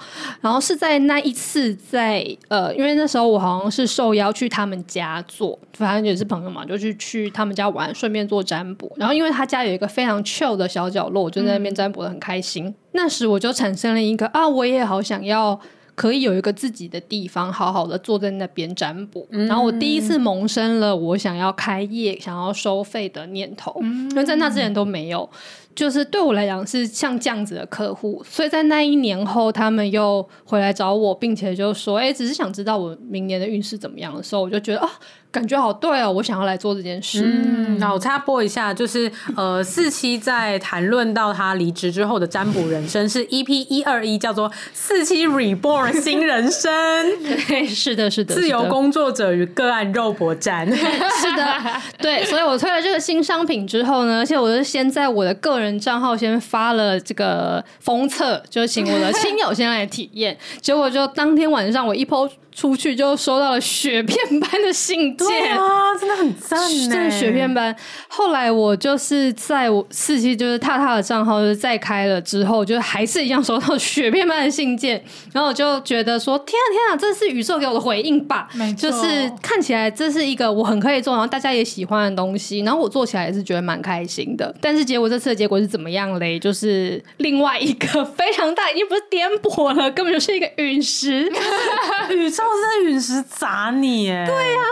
然后是在那一次在，呃，因为那时候我好像是受邀去他们家做，反正也是朋友嘛，就去去他们家玩，顺便做占卜。然后因为他家有一个非常 chill 的小角落，我就在那边占卜得很开心。那时我就产生了一个啊，我也好想要。可以有一个自己的地方，好好的坐在那边占卜。嗯、然后我第一次萌生了我想要开业、想要收费的念头，嗯、因为在那之前都没有。就是对我来讲是像这样子的客户，所以在那一年后，他们又回来找我，并且就说：“哎，只是想知道我明年的运势怎么样的时候，我就觉得啊。”感觉好对哦，我想要来做这件事。嗯，那我插播一下，就是呃，四七在谈论到他离职之后的占卜人生是 EP 一二一，叫做四七 Reborn 新人生。对，是的，是的，自由工作者与个案肉搏战。是的，对，所以我推了这个新商品之后呢，而且我是先在我的个人账号先发了这个封测，就请我的亲友先来体验。结果就当天晚上我一 po 出去就收到了雪片般的信件，对啊，真的很赞，真的雪片般。后来我就是在我四期就是踏踏的账号就是再开了之后，就还是一样收到雪片般的信件，然后我就觉得说天啊天啊，这是宇宙给我的回应吧？没错，就是看起来这是一个我很可以做，然后大家也喜欢的东西，然后我做起来也是觉得蛮开心的。但是结果这次的结果是怎么样嘞？就是另外一个非常大，已经不是颠簸了，根本就是一个陨石，宇宙。都是陨石砸你哎！对呀、啊，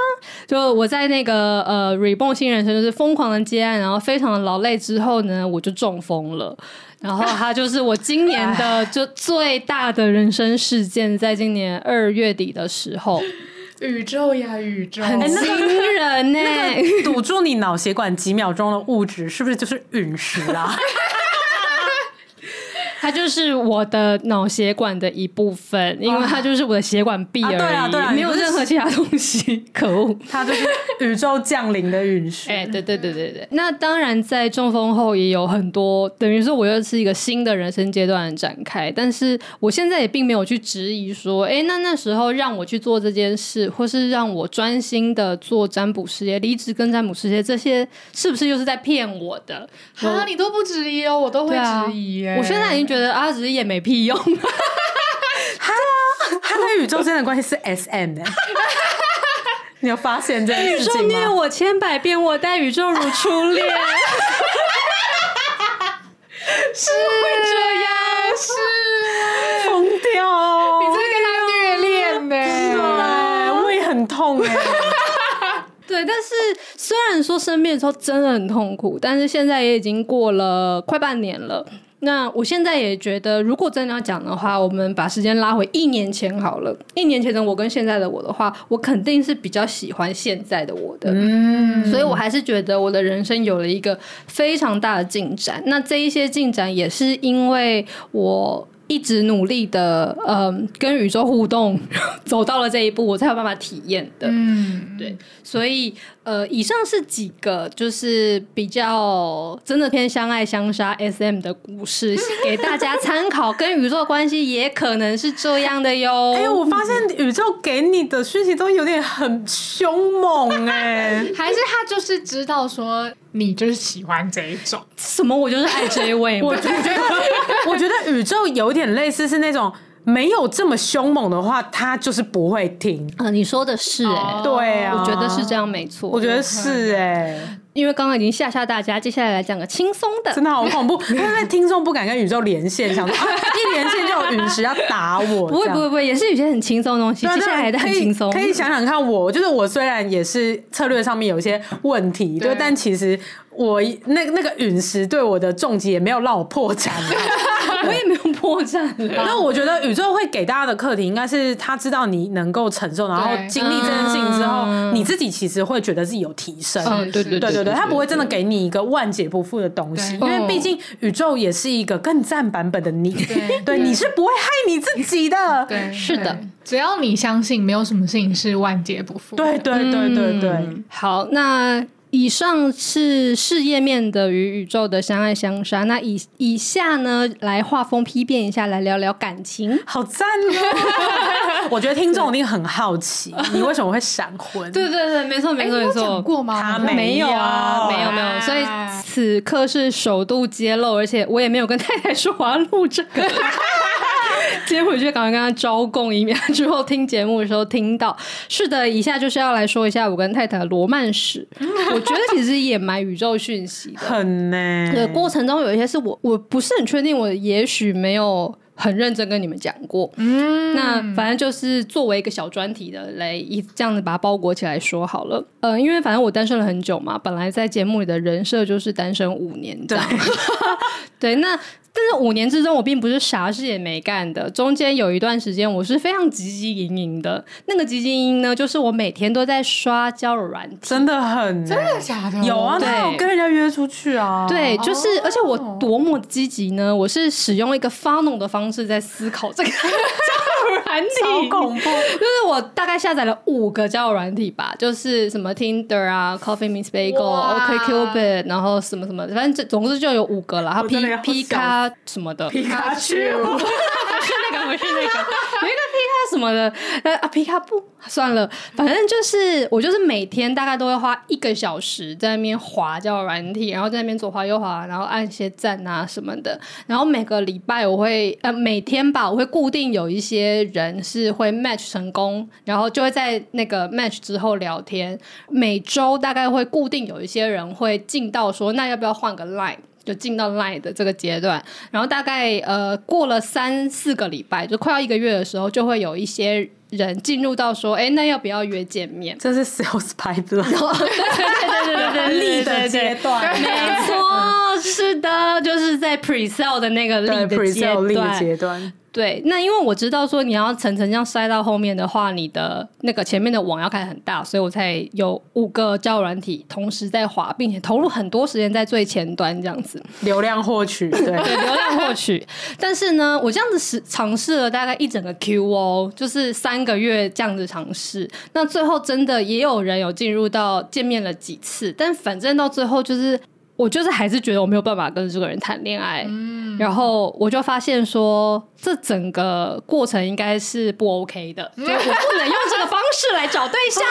就我在那个呃 Reborn 新人生就是疯狂的接案，然后非常的劳累之后呢，我就中风了。然后它就是我今年的 就最大的人生事件，在今年二月底的时候，宇宙呀宇宙，很惊人呢、欸！堵住你脑血管几秒钟的物质，是不是就是陨石啊？它就是我的脑血管的一部分，因为它就是我的血管壁而已，啊对啊对啊，没有任何其他东西。可恶，它就是宇宙降临的陨石。哎，对对对对对。那当然，在中风后也有很多，等于说我又是一个新的人生阶段展开。但是我现在也并没有去质疑说，哎，那那时候让我去做这件事，或是让我专心的做占卜事业，离职跟占卜事业，这些是不是又是在骗我的？啊，你都不质疑哦，我都会质疑耶。我现在已经觉得啊，只是演没屁用。他他跟宇宙之间的关系是 S M 的，你有发现这件事情吗？宇宙虐我千百遍，我待宇宙如初恋。是会这样，是疯掉。你在跟他虐恋呢？对，我也很痛哎。对，但是虽然说生病的时候真的很痛苦，但是现在也已经过了快半年了。那我现在也觉得，如果真的要讲的话，我们把时间拉回一年前好了。一年前的我跟现在的我的话，我肯定是比较喜欢现在的我的。嗯，所以我还是觉得我的人生有了一个非常大的进展。那这一些进展也是因为我。一直努力的，嗯，跟宇宙互动，走到了这一步，我才有办法体验的。嗯，对，所以，呃，以上是几个就是比较真的偏相爱相杀 SM 的故事，给大家参考。跟宇宙关系也可能是这样的哟。哎，我发现宇宙给你的讯息都有点很凶猛哎，还是他就是知道说。你就是喜欢这一种什么？我就是爱这一位。我觉得，我觉得宇宙有点类似，是那种没有这么凶猛的话，他就是不会听。啊，你说的是哎，对啊，我觉得是这样，没错。我觉得是哎。因为刚刚已经吓吓大家，接下来来讲个轻松的，真的好恐怖，因为听众不敢跟宇宙连线，想说啊，一连线就有陨石要打我。不会不会不会，也是有些很轻松的东西，接下来的很轻松。可以想想看，我就是我，虽然也是策略上面有一些问题，对，但其实我那那个陨石对我的重击也没有让我破产。我也没有破绽。那我觉得宇宙会给大家的课题，应该是他知道你能够承受，然后经历这件事情之后，你自己其实会觉得自己有提升。对对对对对，他不会真的给你一个万劫不复的东西，因为毕竟宇宙也是一个更赞版本的你。对，你是不会害你自己的。对，是的，只要你相信，没有什么事情是万劫不复。对对对对对。好，那。以上是事业面的与宇宙的相爱相杀。那以以下呢，来画风批变一下，来聊聊感情。好赞哦！我觉得听众一定很好奇，你为什么会闪婚？对对对，没错没错没错。讲过吗？他没有啊，没有没有。所以此刻是首度揭露，而且我也没有跟太太说我要录这个。今天回去赶快跟他招供一面，之后听节目的时候听到。是的，以下就是要来说一下我跟太太的罗曼史。我觉得其实也蛮宇宙讯息的，很呢。对，过程中有一些是我我不是很确定，我也许没有很认真跟你们讲过。嗯，那反正就是作为一个小专题的来一这样子把它包裹起来说好了。呃，因为反正我单身了很久嘛，本来在节目里的人设就是单身五年这样。对，对，那。但是五年之中，我并不是啥事也没干的。中间有一段时间，我是非常汲汲营营的。那个汲汲营营呢，就是我每天都在刷交友软体，真的很真的假的？有啊，对，他有跟人家约出去啊。对，就是，而且我多么积极呢？我是使用一个 funnel 的方式在思考这个 交友软体，超恐怖。就是我大概下载了五个交友软体吧，就是什么 Tinder 啊，Coffee Meets Bagel、OkCupid，然后什么什么，反正这总之就有五个了。然后 P P 卡。什么的。皮卡丘，不是那个，不是那个，有一个皮卡什么的，呃啊，皮卡不算了，反正就是我就是每天大概都会花一个小时在那边滑叫软体，然后在那边左滑右滑，然后按一些赞啊什么的，然后每个礼拜我会呃每天吧，我会固定有一些人是会 match 成功，然后就会在那个 match 之后聊天，每周大概会固定有一些人会进到说，那要不要换个 line？就进到 Line 的这个阶段，然后大概呃过了三四个礼拜，就快要一个月的时候，就会有一些人进入到说，哎，那要不要约见面？这是 Sales Pipeline，对对对对对的阶段，没错，是的，就是在 Pre Sale 的那个立的阶段。对，那因为我知道说你要层层这样筛到后面的话，你的那个前面的网要开很大，所以我才有五个交友软体同时在滑，并且投入很多时间在最前端这样子，流量获取，对，对，流量获取。但是呢，我这样子试尝试了大概一整个 QO，就是三个月这样子尝试，那最后真的也有人有进入到见面了几次，但反正到最后就是。我就是还是觉得我没有办法跟这个人谈恋爱，嗯，然后我就发现说，这整个过程应该是不 OK 的，就我不能用这个方式来找对象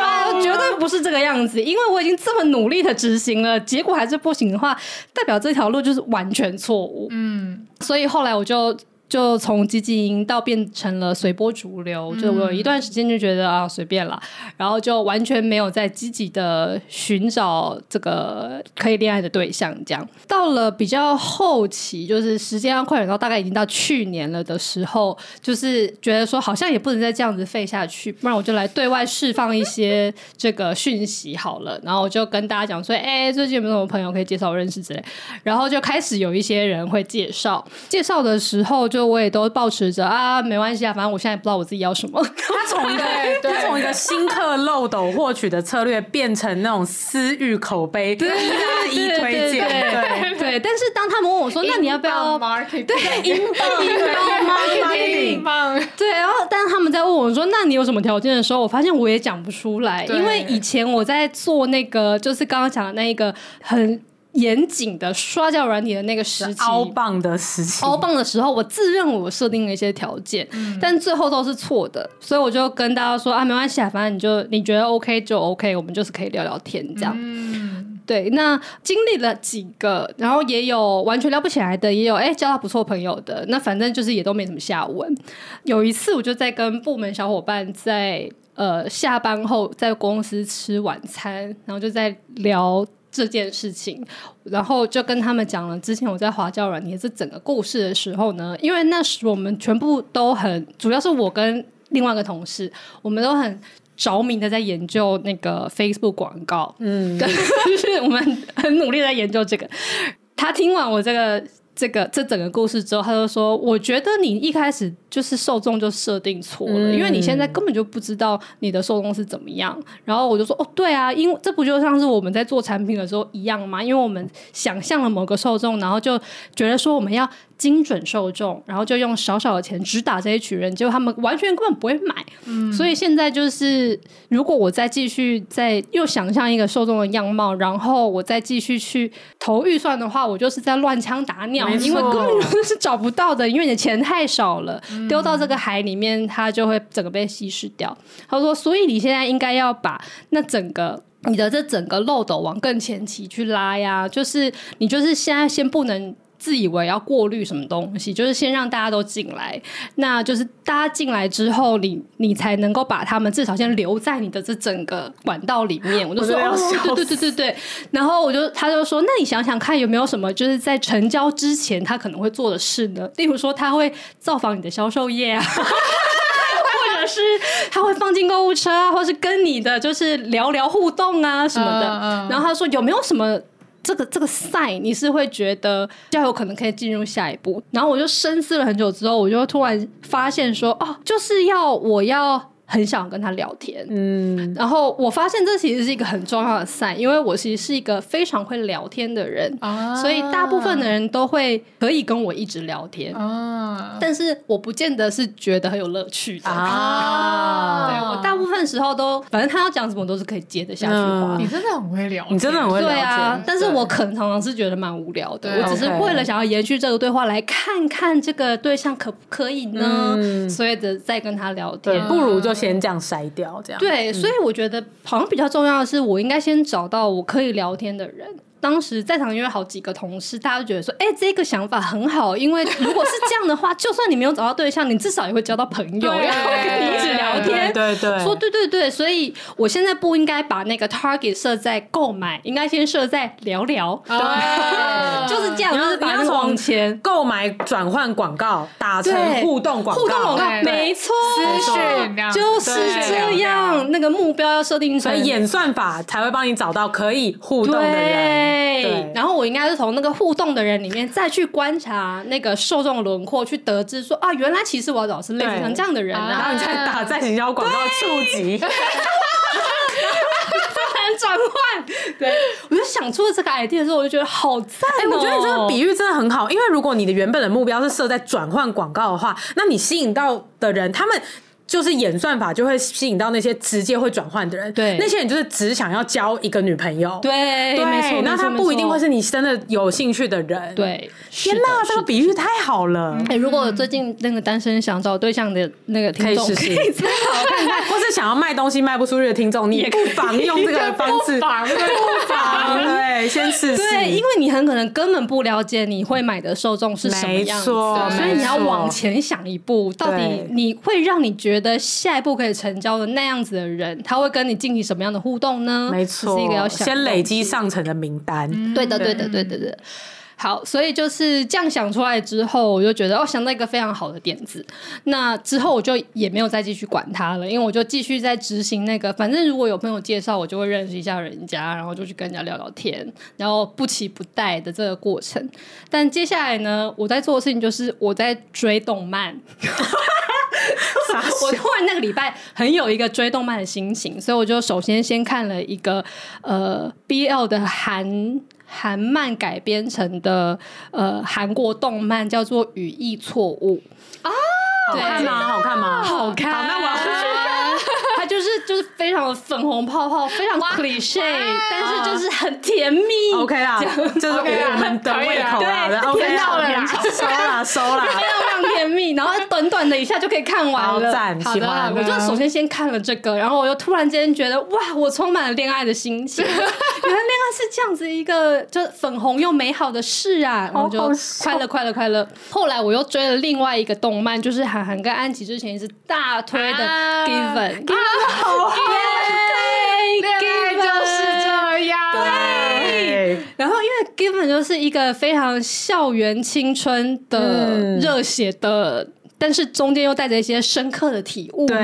啊，绝对不是这个样子，因为我已经这么努力的执行了，结果还是不行的话，代表这条路就是完全错误，嗯，所以后来我就。就从积极营到变成了随波逐流，就我有一段时间就觉得啊随便了，然后就完全没有在积极的寻找这个可以恋爱的对象。这样到了比较后期，就是时间要快点到大概已经到去年了的时候，就是觉得说好像也不能再这样子废下去，不然我就来对外释放一些这个讯息好了。然后我就跟大家讲说，哎，最近有没有朋友可以介绍我认识之类。然后就开始有一些人会介绍，介绍的时候就。就我也都抱持着啊，没关系啊，反正我现在不知道我自己要什么。他从一个他从一个新客漏斗获取的策略，变成那种私域口碑，一拉一推荐，对对。但是当他们问我说：“那你要不要 marketing？” 对，英镑英镑 marketing，对。然后，但是他们在问我说：“那你有什么条件？”的时候，我发现我也讲不出来，因为以前我在做那个，就是刚刚讲的那一个很。严谨的刷交友软体的那个时期，凹棒的时期，凹棒的时候，我自认我设定了一些条件，嗯，但最后都是错的，所以我就跟大家说啊，没关系啊，反正你就你觉得 OK 就 OK，我们就是可以聊聊天这样。嗯，对，那经历了几个，然后也有完全聊不起来的，也有哎交到不错朋友的，那反正就是也都没什么下文。有一次，我就在跟部门小伙伴在呃下班后在公司吃晚餐，然后就在聊。这件事情，然后就跟他们讲了之前我在华教软体这整个故事的时候呢，因为那时我们全部都很，主要是我跟另外一个同事，我们都很着迷的在研究那个 Facebook 广告，嗯，对，就 是我们很努力在研究这个。他听完我这个。这个这整个故事之后，他就说：“我觉得你一开始就是受众就设定错了，嗯、因为你现在根本就不知道你的受众是怎么样。”然后我就说：“哦，对啊，因为这不就像是我们在做产品的时候一样吗？因为我们想象了某个受众，然后就觉得说我们要。”精准受众，然后就用少少的钱只打这一群人，结果他们完全根本不会买。嗯，所以现在就是，如果我再继续再又想象一个受众的样貌，然后我再继续去投预算的话，我就是在乱枪打鸟，因为根本就是找不到的，因为你的钱太少了，丢到这个海里面，它就会整个被稀释掉。他说，所以你现在应该要把那整个你的这整个漏斗往更前期去拉呀，就是你就是现在先不能。自以为要过滤什么东西，就是先让大家都进来，那就是大家进来之后，你你才能够把他们至少先留在你的这整个管道里面。我就说，哦，对对对对对。然后我就他就说，那你想想看，有没有什么就是在成交之前他可能会做的事呢？例如说，他会造访你的销售页啊，或者是他会放进购物车啊，或是跟你的就是聊聊互动啊什么的。然后他说，有没有什么？这个这个赛，你是会觉得比较有可能可以进入下一步，然后我就深思了很久之后，我就突然发现说，哦，就是要我要。很想跟他聊天，嗯，然后我发现这其实是一个很重要的 sign，因为我其实是一个非常会聊天的人，啊，所以大部分的人都会可以跟我一直聊天，啊，但是我不见得是觉得很有乐趣的。啊，对，我大部分时候都，反正他要讲什么都是可以接得下去的话。你真的很会聊，你真的很会聊天，对啊，但是我可能常常是觉得蛮无聊的，我只是为了想要延续这个对话，来看看这个对象可不可以呢？所以的再跟他聊天，不如就。先这样筛掉，这样对，所以我觉得好像比较重要的是，我应该先找到我可以聊天的人。当时在场因为好几个同事，大家都觉得说，哎、欸，这个想法很好，因为如果是这样的话，就算你没有找到对象，你至少也会交到朋友，然后跟你一起聊天。对对，对，说对对对，所以我现在不应该把那个 target 设在购买，应该先设在聊聊。对，就是这样，就是把它往前。购买转换广告打成互动广告，互动广告没错，资讯就是这样，那个目标要设定成，所以演算法才会帮你找到可以互动的人。对，然后我应该是从那个互动的人里面再去观察那个受众轮廓，去得知说啊，原来其实我老是类似像这样的人，啊，然后你再打在行销广告触及，转换。对，我就想出了这个 idea 的时候，我就觉得好赞，我觉得你这个比喻真的很好，因为如果你的原本的目标是设在转换广告的话，那你吸引到的人，他们。就是演算法就会吸引到那些直接会转换的人，对，那些人就是只想要交一个女朋友，对，对，没错，那他不一定会是你真的有兴趣的人，对。天哪，这个比喻太好了！哎，如果最近那个单身想找对象的那个听众，可以试试，或是想要卖东西卖不出去的听众，你也可以仿用这个方式，仿，仿，对，先试试。对，因为你很可能根本不了解你会买的受众是什么样子，所以你要往前想一步，到底你会让你觉得。下一步可以成交的那样子的人，他会跟你进行什么样的互动呢？没错，是一个要先累积上层的名单。嗯、对的，对的，对的，对的。好，所以就是这样想出来之后，我就觉得哦，想到一个非常好的点子。那之后我就也没有再继续管他了，因为我就继续在执行那个，反正如果有朋友介绍，我就会认识一下人家，然后就去跟人家聊聊天，然后不期不待的这个过程。但接下来呢，我在做的事情就是我在追动漫。我突然那个礼拜很有一个追动漫的心情，所以我就首先先看了一个呃 BL 的韩韩漫改编成的呃韩国动漫，叫做《语义错误》啊，好看吗？好看吗？好看。好，那我要去就是就是非常的粉红泡泡，非常 cliche，但是就是很甜蜜。OK 啦，就是我们的胃口啦。对，甜到了，收啦收啦，非常非常甜蜜。然后短短的一下就可以看完了。好的，我就首先先看了这个，然后我又突然间觉得哇，我充满了恋爱的心情。原来恋爱是这样子一个就粉红又美好的事啊，然后就快乐快乐快乐。后来我又追了另外一个动漫，就是韩寒跟安吉之前一直大推的 Given。好对，恋爱就是这样。对，然后因为 Given 就是一个非常校园青春的热血的但是中间又带着一些深刻的体悟的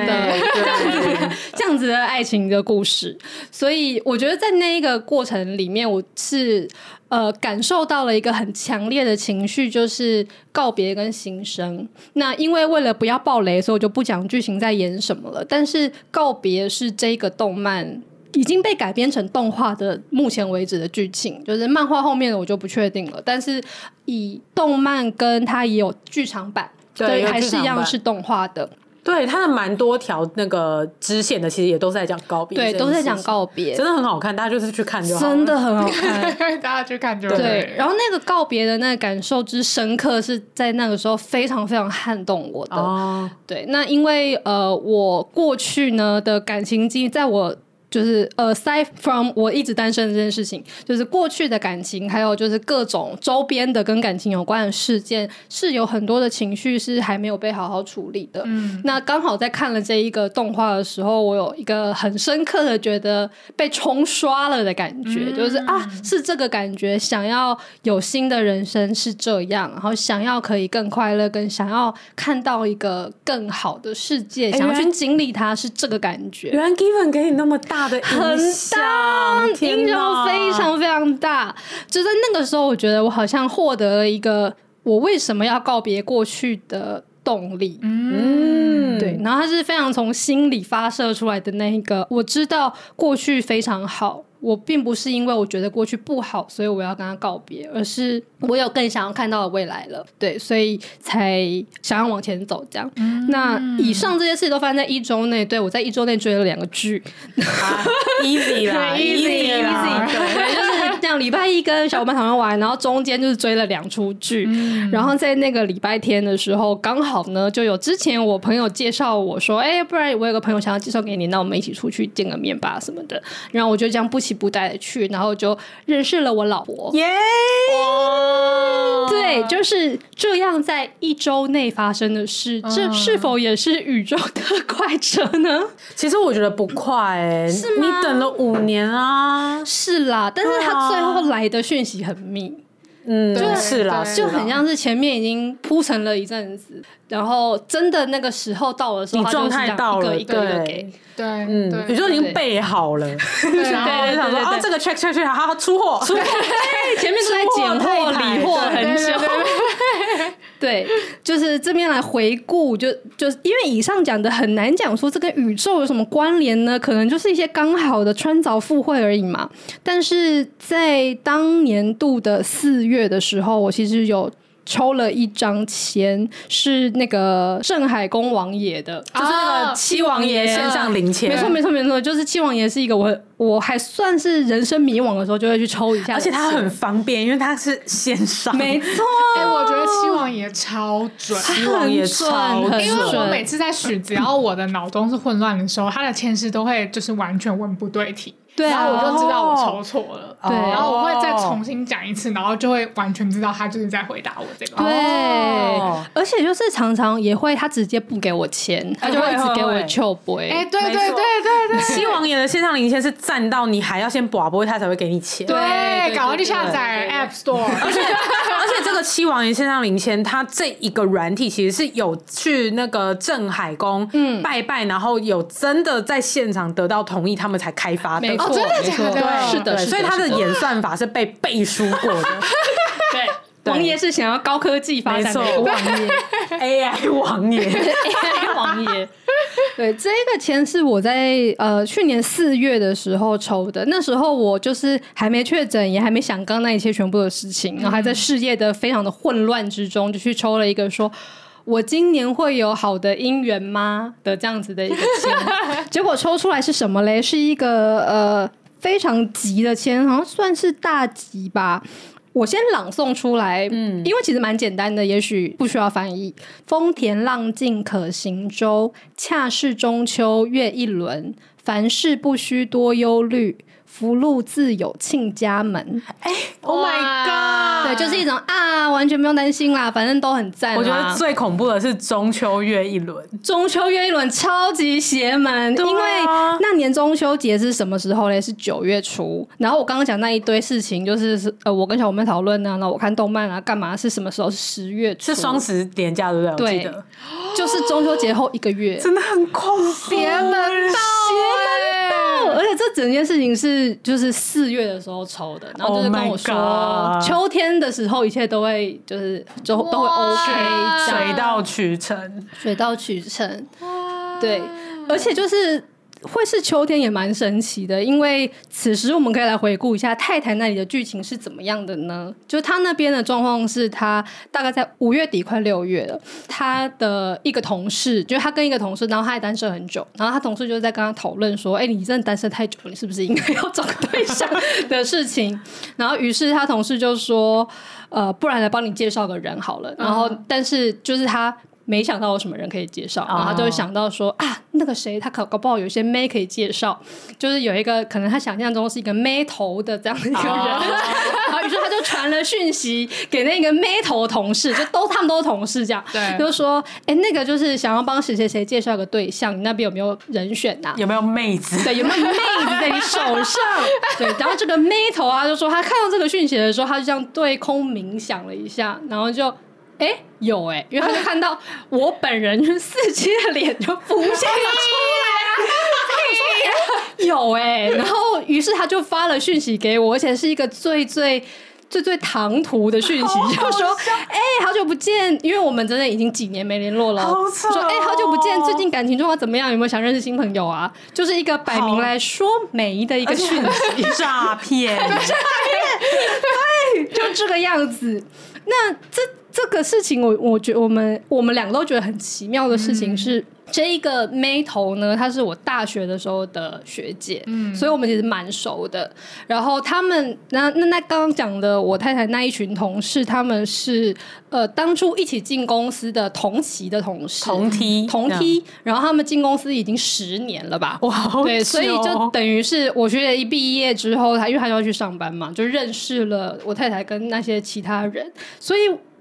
这样子这样子的爱情的故事。所以我觉得在那一个过程里面，我是呃感受到了一个很强烈的情绪，就是告别跟新生。那因为为了不要爆雷，所以我就不讲剧情在演什么了。但是告别是这个动漫。已经被改编成动画的目前为止的剧情，就是漫画后面的我就不确定了。但是以动漫跟它也有剧场版，对，还是一样是动画的。对，它的蛮多条那个支线的，其实也都是在讲告别，对，都在讲告别，真的很好看，大家就是去看就好，真的很好看，大家去看就好。对，然后那个告别的那个感受之深刻，是在那个时候非常非常撼动我的。哦，对，那因为呃，我过去呢的感情经历，在我。就是呃，aside from 我一直单身的这件事情，就是过去的感情，还有就是各种周边的跟感情有关的事件，是有很多的情绪是还没有被好好处理的。嗯，那刚好在看了这一个动画的时候，我有一个很深刻的觉得被冲刷了的感觉，嗯、就是啊，是这个感觉，想要有新的人生是这样，然后想要可以更快乐，跟想要看到一个更好的世界，欸、想要去经历它，是这个感觉。原来 Given 给你那么大。很大，影响非常非常大。就在那个时候，我觉得我好像获得了一个我为什么要告别过去的动力。嗯，对。然后它是非常从心里发射出来的那一个，我知道过去非常好。我并不是因为我觉得过去不好，所以我要跟他告别，而是我有更想要看到的未来了，对，所以才想要往前走。这样，嗯、那以上这些事都发生在一周内，对，我在一周内追了两个剧，easy 啦，easy 啦，对，就是 这样。礼拜一跟小伙伴讨论完，然后中间就是追了两出剧，嗯、然后在那个礼拜天的时候，刚好呢就有之前我朋友介绍我说，哎、欸，不然我有个朋友想要介绍给你，那我们一起出去见个面吧什么的。然后我就这样不期不待的去，然后就认识了我老婆。耶对，就是这样，在一周内发生的事，这是否也是宇宙的快车呢？其实我觉得不快、欸，哎，是吗？你等了五年啊，是啦，但是他最后来的讯息很密。嗯，就是啦，就很像是前面已经铺陈了一阵子，然后真的那个时候到的时候，你状态到了，一个一个给，对，嗯，你就已经备好了，然后想说啊，这个 check check check，好好出货，出货，前面是在拣货理货很久。对，就是这边来回顾，就就因为以上讲的很难讲说这跟宇宙有什么关联呢？可能就是一些刚好的穿凿附会而已嘛。但是在当年度的四月的时候，我其实有。抽了一张签，是那个镇海宫王爷的，啊、就是那个七王爷线上领签。没错，没错，没错，就是七王爷是一个我我还算是人生迷惘的时候就会去抽一下，而且它很方便，因为它是线上。没错，哎、欸，我觉得七王爷超准，七王爷超准，因为我每次在许，只要我的脑中是混乱的时候，他的签诗都会就是完全问不对题。对啊，然后我就知道我抽错了，对，然后我会再重新讲一次，然后就会完全知道他就是在回答我这个。对，而且就是常常也会他直接不给我钱，他就会一直给我求杯。哎，对对对对对，七王爷的线上领签是站到你还要先博杯，他才会给你钱。对，赶快去下载 App Store。而且而且这个七王爷线上领签，它这一个软体其实是有去那个镇海宫嗯。拜拜，然后有真的在现场得到同意，他们才开发的。哦，真的假的？对，是的，所以他的演算法是被背书过的。对，王爷是想要高科技发展的王爷，AI 王爷，AI 王爷。对，这个签是我在呃去年四月的时候抽的，那时候我就是还没确诊，也还没想刚那一切全部的事情，然后还在事业的非常的混乱之中，就去抽了一个说。我今年会有好的姻缘吗？的这样子的一个签，结果抽出来是什么嘞？是一个呃非常急的签，好像算是大吉吧。我先朗诵出来，嗯，因为其实蛮简单的，也许不需要翻译。风田浪静可行舟，恰是中秋月一轮。凡事不需多忧虑，福禄自有庆家门。哎，Oh my God！对，就是一种啊，完全不用担心啦，反正都很赞。我觉得最恐怖的是中秋月一轮，中秋月一轮超级邪门，因为那年中秋节是什么时候嘞？是九月初。然后我刚刚讲那一堆事情，就是是呃，我跟小伙伴讨论呢，然后我看动漫啊，干嘛？是什么时候？是十月初，是双十连假对不对？对，就是中秋节后一个月，真的很恐怖，邪门到，而且这整件事情是就是四月的时候抽的，然后就是跟我说，oh、秋天的时候一切都会就是就都会 OK，水到渠成，水到渠成，对，而且就是。会是秋天也蛮神奇的，因为此时我们可以来回顾一下太太那里的剧情是怎么样的呢？就他那边的状况是他大概在五月底快六月了，他的一个同事，就是他跟一个同事，然后他也单身很久，然后他同事就在跟他讨论说：“哎，你真的单身太久了，你是不是应该要找个对象 的事情？”然后于是他同事就说：“呃，不然来帮你介绍个人好了。”然后但是就是他。没想到有什么人可以介绍，然后他就会想到说、oh. 啊，那个谁，他搞搞不好有些妹可以介绍，就是有一个可能他想象中是一个妹头的这样的一个人，oh. 然后于是他就传了讯息给那个妹头同事，就都他们都是同事这样，对，就说哎，那个就是想要帮谁谁谁介绍个对象，你那边有没有人选呐、啊？有没有妹子？对，有没有妹子在你手上？对，然后这个妹头啊，就说他看到这个讯息的时候，他就这样对空冥想了一下，然后就。哎、欸，有哎、欸，因为他就看到我本人就是四七的脸就浮现了出来啊，有哎、欸，然后于是他就发了讯息给我，而且是一个最最最最唐突的讯息，就说哎、欸，好久不见，因为我们真的已经几年没联络了，哦、说哎、欸，好久不见，最近感情状况怎么样？有没有想认识新朋友啊？就是一个摆明来说媒的一个讯息，诈骗，诈骗，对，就这个样子。那这。这个事情我，我我觉得我们我们两个都觉得很奇妙的事情是，嗯、这一个妹头呢，她是我大学的时候的学姐，嗯，所以我们其实蛮熟的。然后他们那那那刚刚讲的我太太那一群同事，他们是呃当初一起进公司的同期的同事，同梯同梯。然后他们进公司已经十年了吧？哇，对，所以就等于是我学姐一毕业之后，她因为她就要去上班嘛，就认识了我太太跟那些其他人，所以。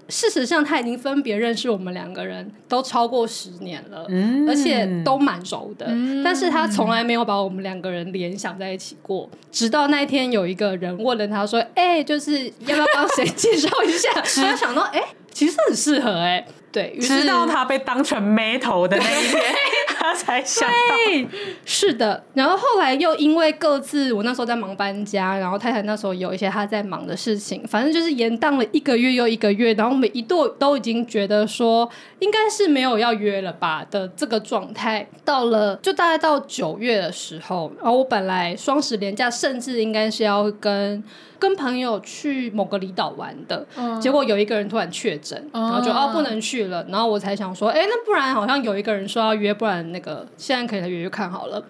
事实上，他已经分别认识我们两个人都超过十年了，嗯、而且都蛮熟的。嗯、但是他从来没有把我们两个人联想在一起过。直到那一天，有一个人问了他说：“哎、欸，就是要不要帮谁介绍一下？” 他想到：“哎、欸，其实很适合、欸。”哎，对，直到他被当成妹头的那一天。他才想到，是的。然后后来又因为各自，我那时候在忙搬家，然后太太那时候有一些她在忙的事情，反正就是延宕了一个月又一个月。然后我们一度都已经觉得说，应该是没有要约了吧的这个状态。到了就大概到九月的时候，然后我本来双十连假甚至应该是要跟。跟朋友去某个离岛玩的，嗯、结果有一个人突然确诊，嗯、然后就哦不能去了，然后我才想说，哎，那不然好像有一个人说要约，不然那个现在可以来约约看好了。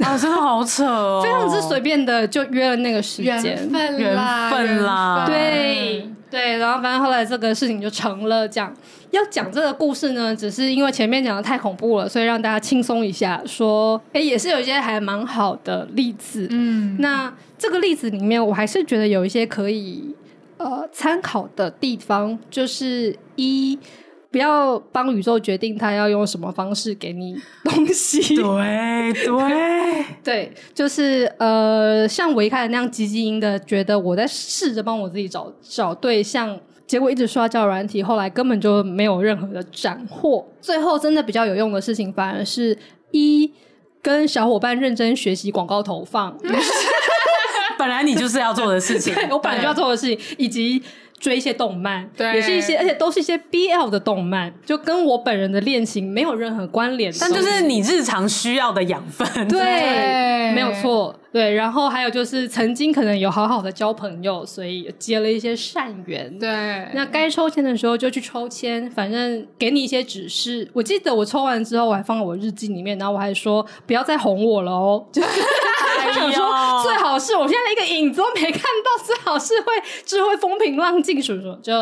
啊，真的好扯哦，非常之随便的就约了那个时间，缘分啦，缘分啦，对对，然后反正后来这个事情就成了这样。要讲这个故事呢，只是因为前面讲的太恐怖了，所以让大家轻松一下。说，哎，也是有一些还蛮好的例子。嗯，那这个例子里面，我还是觉得有一些可以呃参考的地方，就是一不要帮宇宙决定他要用什么方式给你东西。对对对，就是呃，像我一开始那样积极的觉得我在试着帮我自己找找对象。结果一直刷交友软体，后来根本就没有任何的斩获。最后真的比较有用的事情，反而是一跟小伙伴认真学习广告投放。本来你就是要做的事情，我本来就要做的事情，以及。追一些动漫，对，也是一些，而且都是一些 BL 的动漫，就跟我本人的恋情没有任何关联，但就是你日常需要的养分，对，对没有错，对。然后还有就是曾经可能有好好的交朋友，所以结了一些善缘，对。那该抽签的时候就去抽签，反正给你一些指示。我记得我抽完之后，我还放在我日记里面，然后我还说不要再哄我了哦。就想说最好是我现在一个影子都没看到，最好是会智慧风平浪静，什么什么就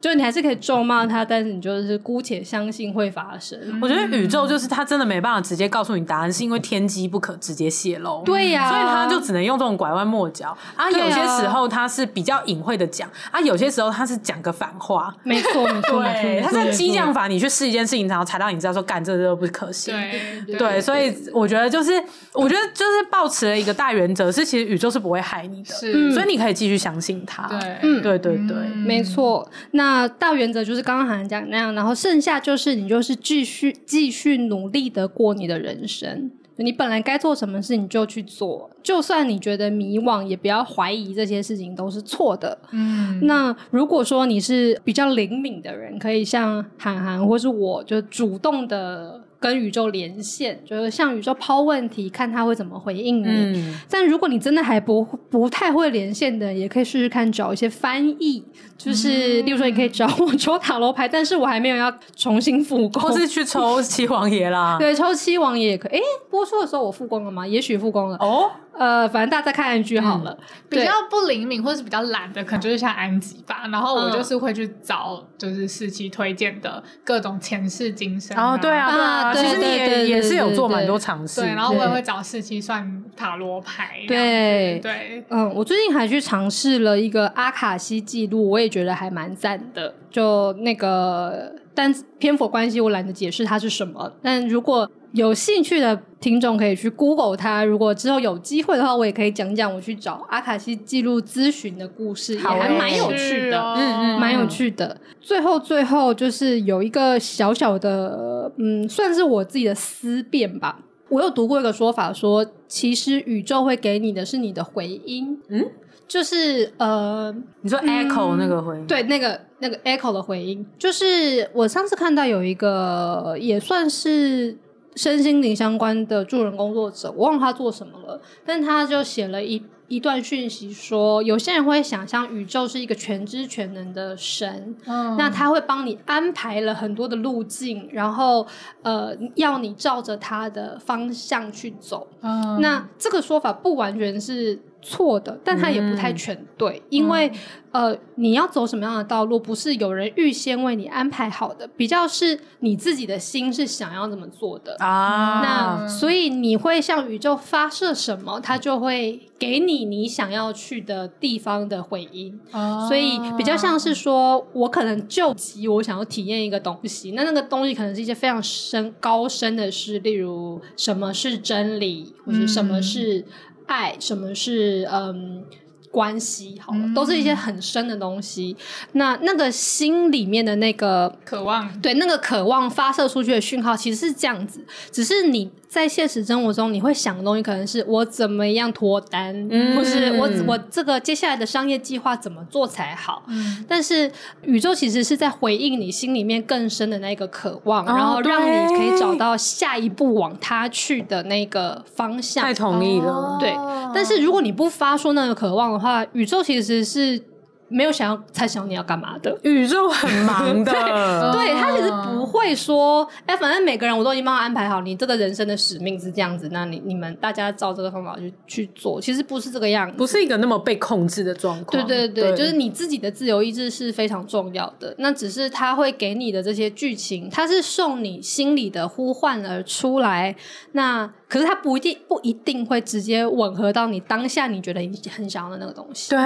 就你还是可以咒骂他，但是你就是姑且相信会发生。我觉得宇宙就是他真的没办法直接告诉你答案，是因为天机不可直接泄露。对呀、啊，所以他就只能用这种拐弯抹角啊。有些时候他是比较隐晦的讲啊，有些时候他是讲个反话。没错，没错，对，他是激将法。你去试一件事情，然后才让你知道说干这都不可行。对对，对，所以我觉得就是，我觉得就是抱持了一个大原则，是其实宇宙是不会害你的，是，所以你可以继续相信他。对，嗯，对对对，没错。那那大原则就是刚刚好像讲那样，然后剩下就是你就是继续继续努力的过你的人生。你本来该做什么事你就去做，就算你觉得迷惘，也不要怀疑这些事情都是错的。嗯，那如果说你是比较灵敏的人，可以像韩寒或是我就主动的。跟宇宙连线，就是向宇宙抛问题，看他会怎么回应你。嗯、但如果你真的还不不太会连线的，也可以试试看找一些翻译，就是、嗯、例如说你可以找我抽塔罗牌，但是我还没有要重新复工，或是去抽七王爷啦。对，抽七王爷也可以。诶，播出的时候我复工了吗？也许复工了。哦。呃，反正大家再看一句好了。比较不灵敏或是比较懒的，可能就是像安吉吧。然后我就是会去找，就是四期推荐的各种前世今生。哦，对啊，对啊，其实你也也是有做蛮多尝试。对，然后我也会找四期算塔罗牌。对对，嗯，我最近还去尝试了一个阿卡西记录，我也觉得还蛮赞的。就那个，但篇幅关系，我懒得解释它是什么。但如果有兴趣的听众可以去 Google 它。如果之后有机会的话，我也可以讲讲我去找阿卡西记录咨询的故事，也还蛮有趣的，嗯嗯，蛮有趣的。最后，最后就是有一个小小的，嗯，算是我自己的思辨吧。我有读过一个说法说，说其实宇宙会给你的是你的回音，嗯，就是呃，你说 echo 那个回音，嗯，对，那个那个 echo 的回音，就是我上次看到有一个也算是。身心灵相关的助人工作者，我忘了他做什么了，但他就写了一一段讯息说，有些人会想象宇宙是一个全知全能的神，嗯，那他会帮你安排了很多的路径，然后呃，要你照着他的方向去走，嗯，那这个说法不完全是。错的，但它也不太全对，嗯、因为、嗯、呃，你要走什么样的道路，不是有人预先为你安排好的，比较是你自己的心是想要怎么做的啊。那所以你会向宇宙发射什么，它就会给你你想要去的地方的回音。啊、所以比较像是说，我可能救急，我想要体验一个东西，那那个东西可能是一些非常深高深的事，例如什么是真理，或者什么是。爱，什么是嗯关系？好了，都是一些很深的东西。那那个心里面的那个渴望，对，那个渴望发射出去的讯号，其实是这样子，只是你。在现实生活中，你会想的东西可能是我怎么样脱单，嗯、或是我我这个接下来的商业计划怎么做才好。嗯、但是宇宙其实是在回应你心里面更深的那个渴望，哦、然后让你可以找到下一步往他去的那个方向。太同意了，对。但是如果你不发出那个渴望的话，宇宙其实是。没有想要猜想你要干嘛的，宇宙很忙的，对，他其实不会说，哎，反正每个人我都已经帮他安排好，你这个人生的使命是这样子，那你你们大家照这个方法去去做，其实不是这个样子，不是一个那么被控制的状况。对对对，对。就是你自己的自由意志是非常重要的，那只是他会给你的这些剧情，他是受你心里的呼唤而出来，那。可是他不一定不一定会直接吻合到你当下你觉得你很想要的那个东西。对、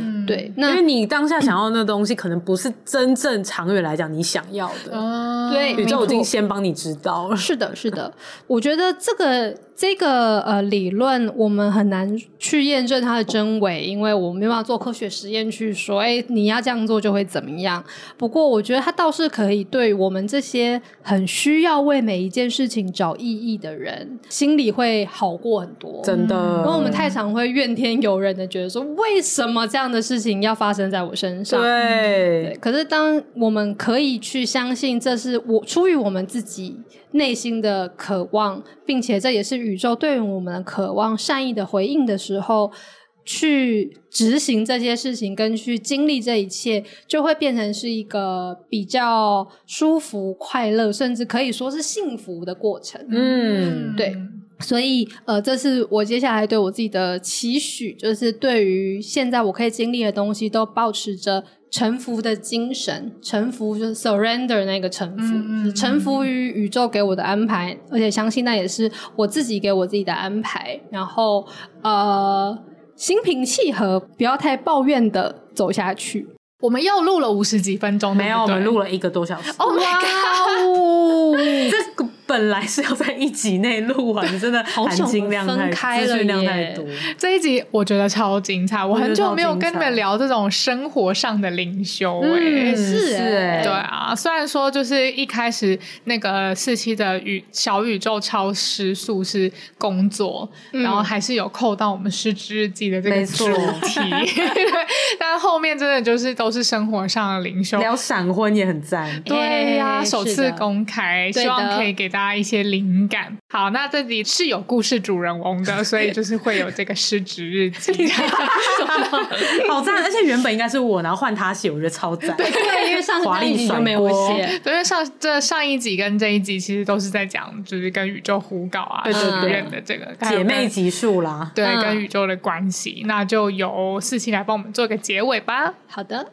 嗯、对，那因为你当下想要的那东西，可能不是真正长远来讲你想要的。嗯、对，宇宙已经先帮你知道了。是的，是的。我觉得这个这个呃理论，我们很难去验证它的真伪，因为我们没办法做科学实验去说，哎，你要这样做就会怎么样。不过，我觉得它倒是可以对我们这些很需要为每一件事情找意义的人。心里会好过很多，真的。因为我们太常会怨天尤人的觉得说，为什么这样的事情要发生在我身上？对。对。可是当我们可以去相信这是我出于我们自己内心的渴望，并且这也是宇宙对于我们的渴望善意的回应的时候，去执行这些事情跟去经历这一切，就会变成是一个比较舒服、快乐，甚至可以说是幸福的过程。嗯，对。所以，呃，这是我接下来对我自己的期许，就是对于现在我可以经历的东西，都保持着臣服的精神。臣服就是 surrender 那个臣服，嗯嗯，臣服于宇宙给我的安排，而且相信那也是我自己给我自己的安排。然后，呃，心平气和，不要太抱怨的走下去。我们又录了五十几分钟，没有，我们录了一个多小时。Oh my god！这个。本来是要在一集内录完，真的 含金量太资讯量太多。这一集我觉得超精彩，我很久没有跟你们聊这种生活上的灵修、欸，哎、嗯，是哎、欸，对啊。虽然说就是一开始那个四期的宇小宇宙超时速是工作，嗯、然后还是有扣到我们失职日记的这个主题，但后面真的就是都是生活上的灵修，聊闪婚也很赞，对呀、啊，首次公开，希望可以给大家。加一些灵感。好，那这里是有故事主人翁的，所以就是会有这个失职日记，好赞！而且原本应该是我，然后换他写，我觉得超赞。对，因为上一集就没有我写，因为上这上一集跟这一集其实都是在讲，就是跟宇宙胡搞啊，对对对的这个姐妹集数啦，对，跟宇宙的关系，那就由四七来帮我们做个结尾吧。好的。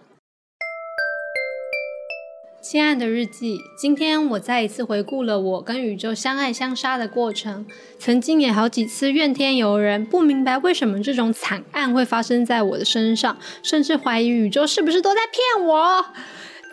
亲爱的日记，今天我再一次回顾了我跟宇宙相爱相杀的过程。曾经也好几次怨天尤人，不明白为什么这种惨案会发生在我的身上，甚至怀疑宇宙是不是都在骗我。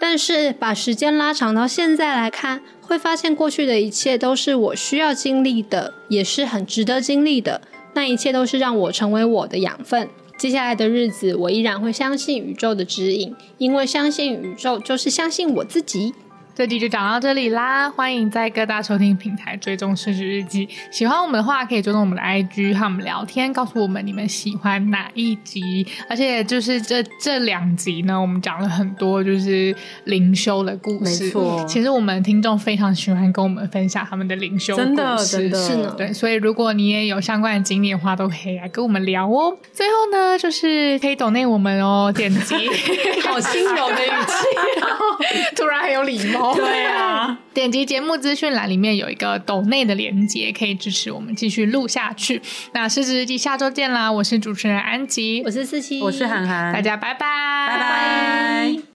但是把时间拉长到现在来看，会发现过去的一切都是我需要经历的，也是很值得经历的。那一切都是让我成为我的养分。接下来的日子，我依然会相信宇宙的指引，因为相信宇宙就是相信我自己。这集就讲到这里啦，欢迎在各大收听平台追踪失职日记。喜欢我们的话，可以追踪我们的 IG 和我们聊天，告诉我们你们喜欢哪一集。而且就是这这两集呢，我们讲了很多就是灵修的故事。没错，其实我们听众非常喜欢跟我们分享他们的灵修故事，真的，真的是呢。对，所以如果你也有相关的经历的话，都可以来跟我们聊哦。最后呢，就是可以 donate 我们哦，点击 好轻柔的语气，然 后突然很有礼貌。对啊，点击节目资讯栏里面有一个抖内的连接，可以支持我们继续录下去。那失职日记下周见啦！我是主持人安吉，我是四七，我是涵涵，大家拜拜，拜拜。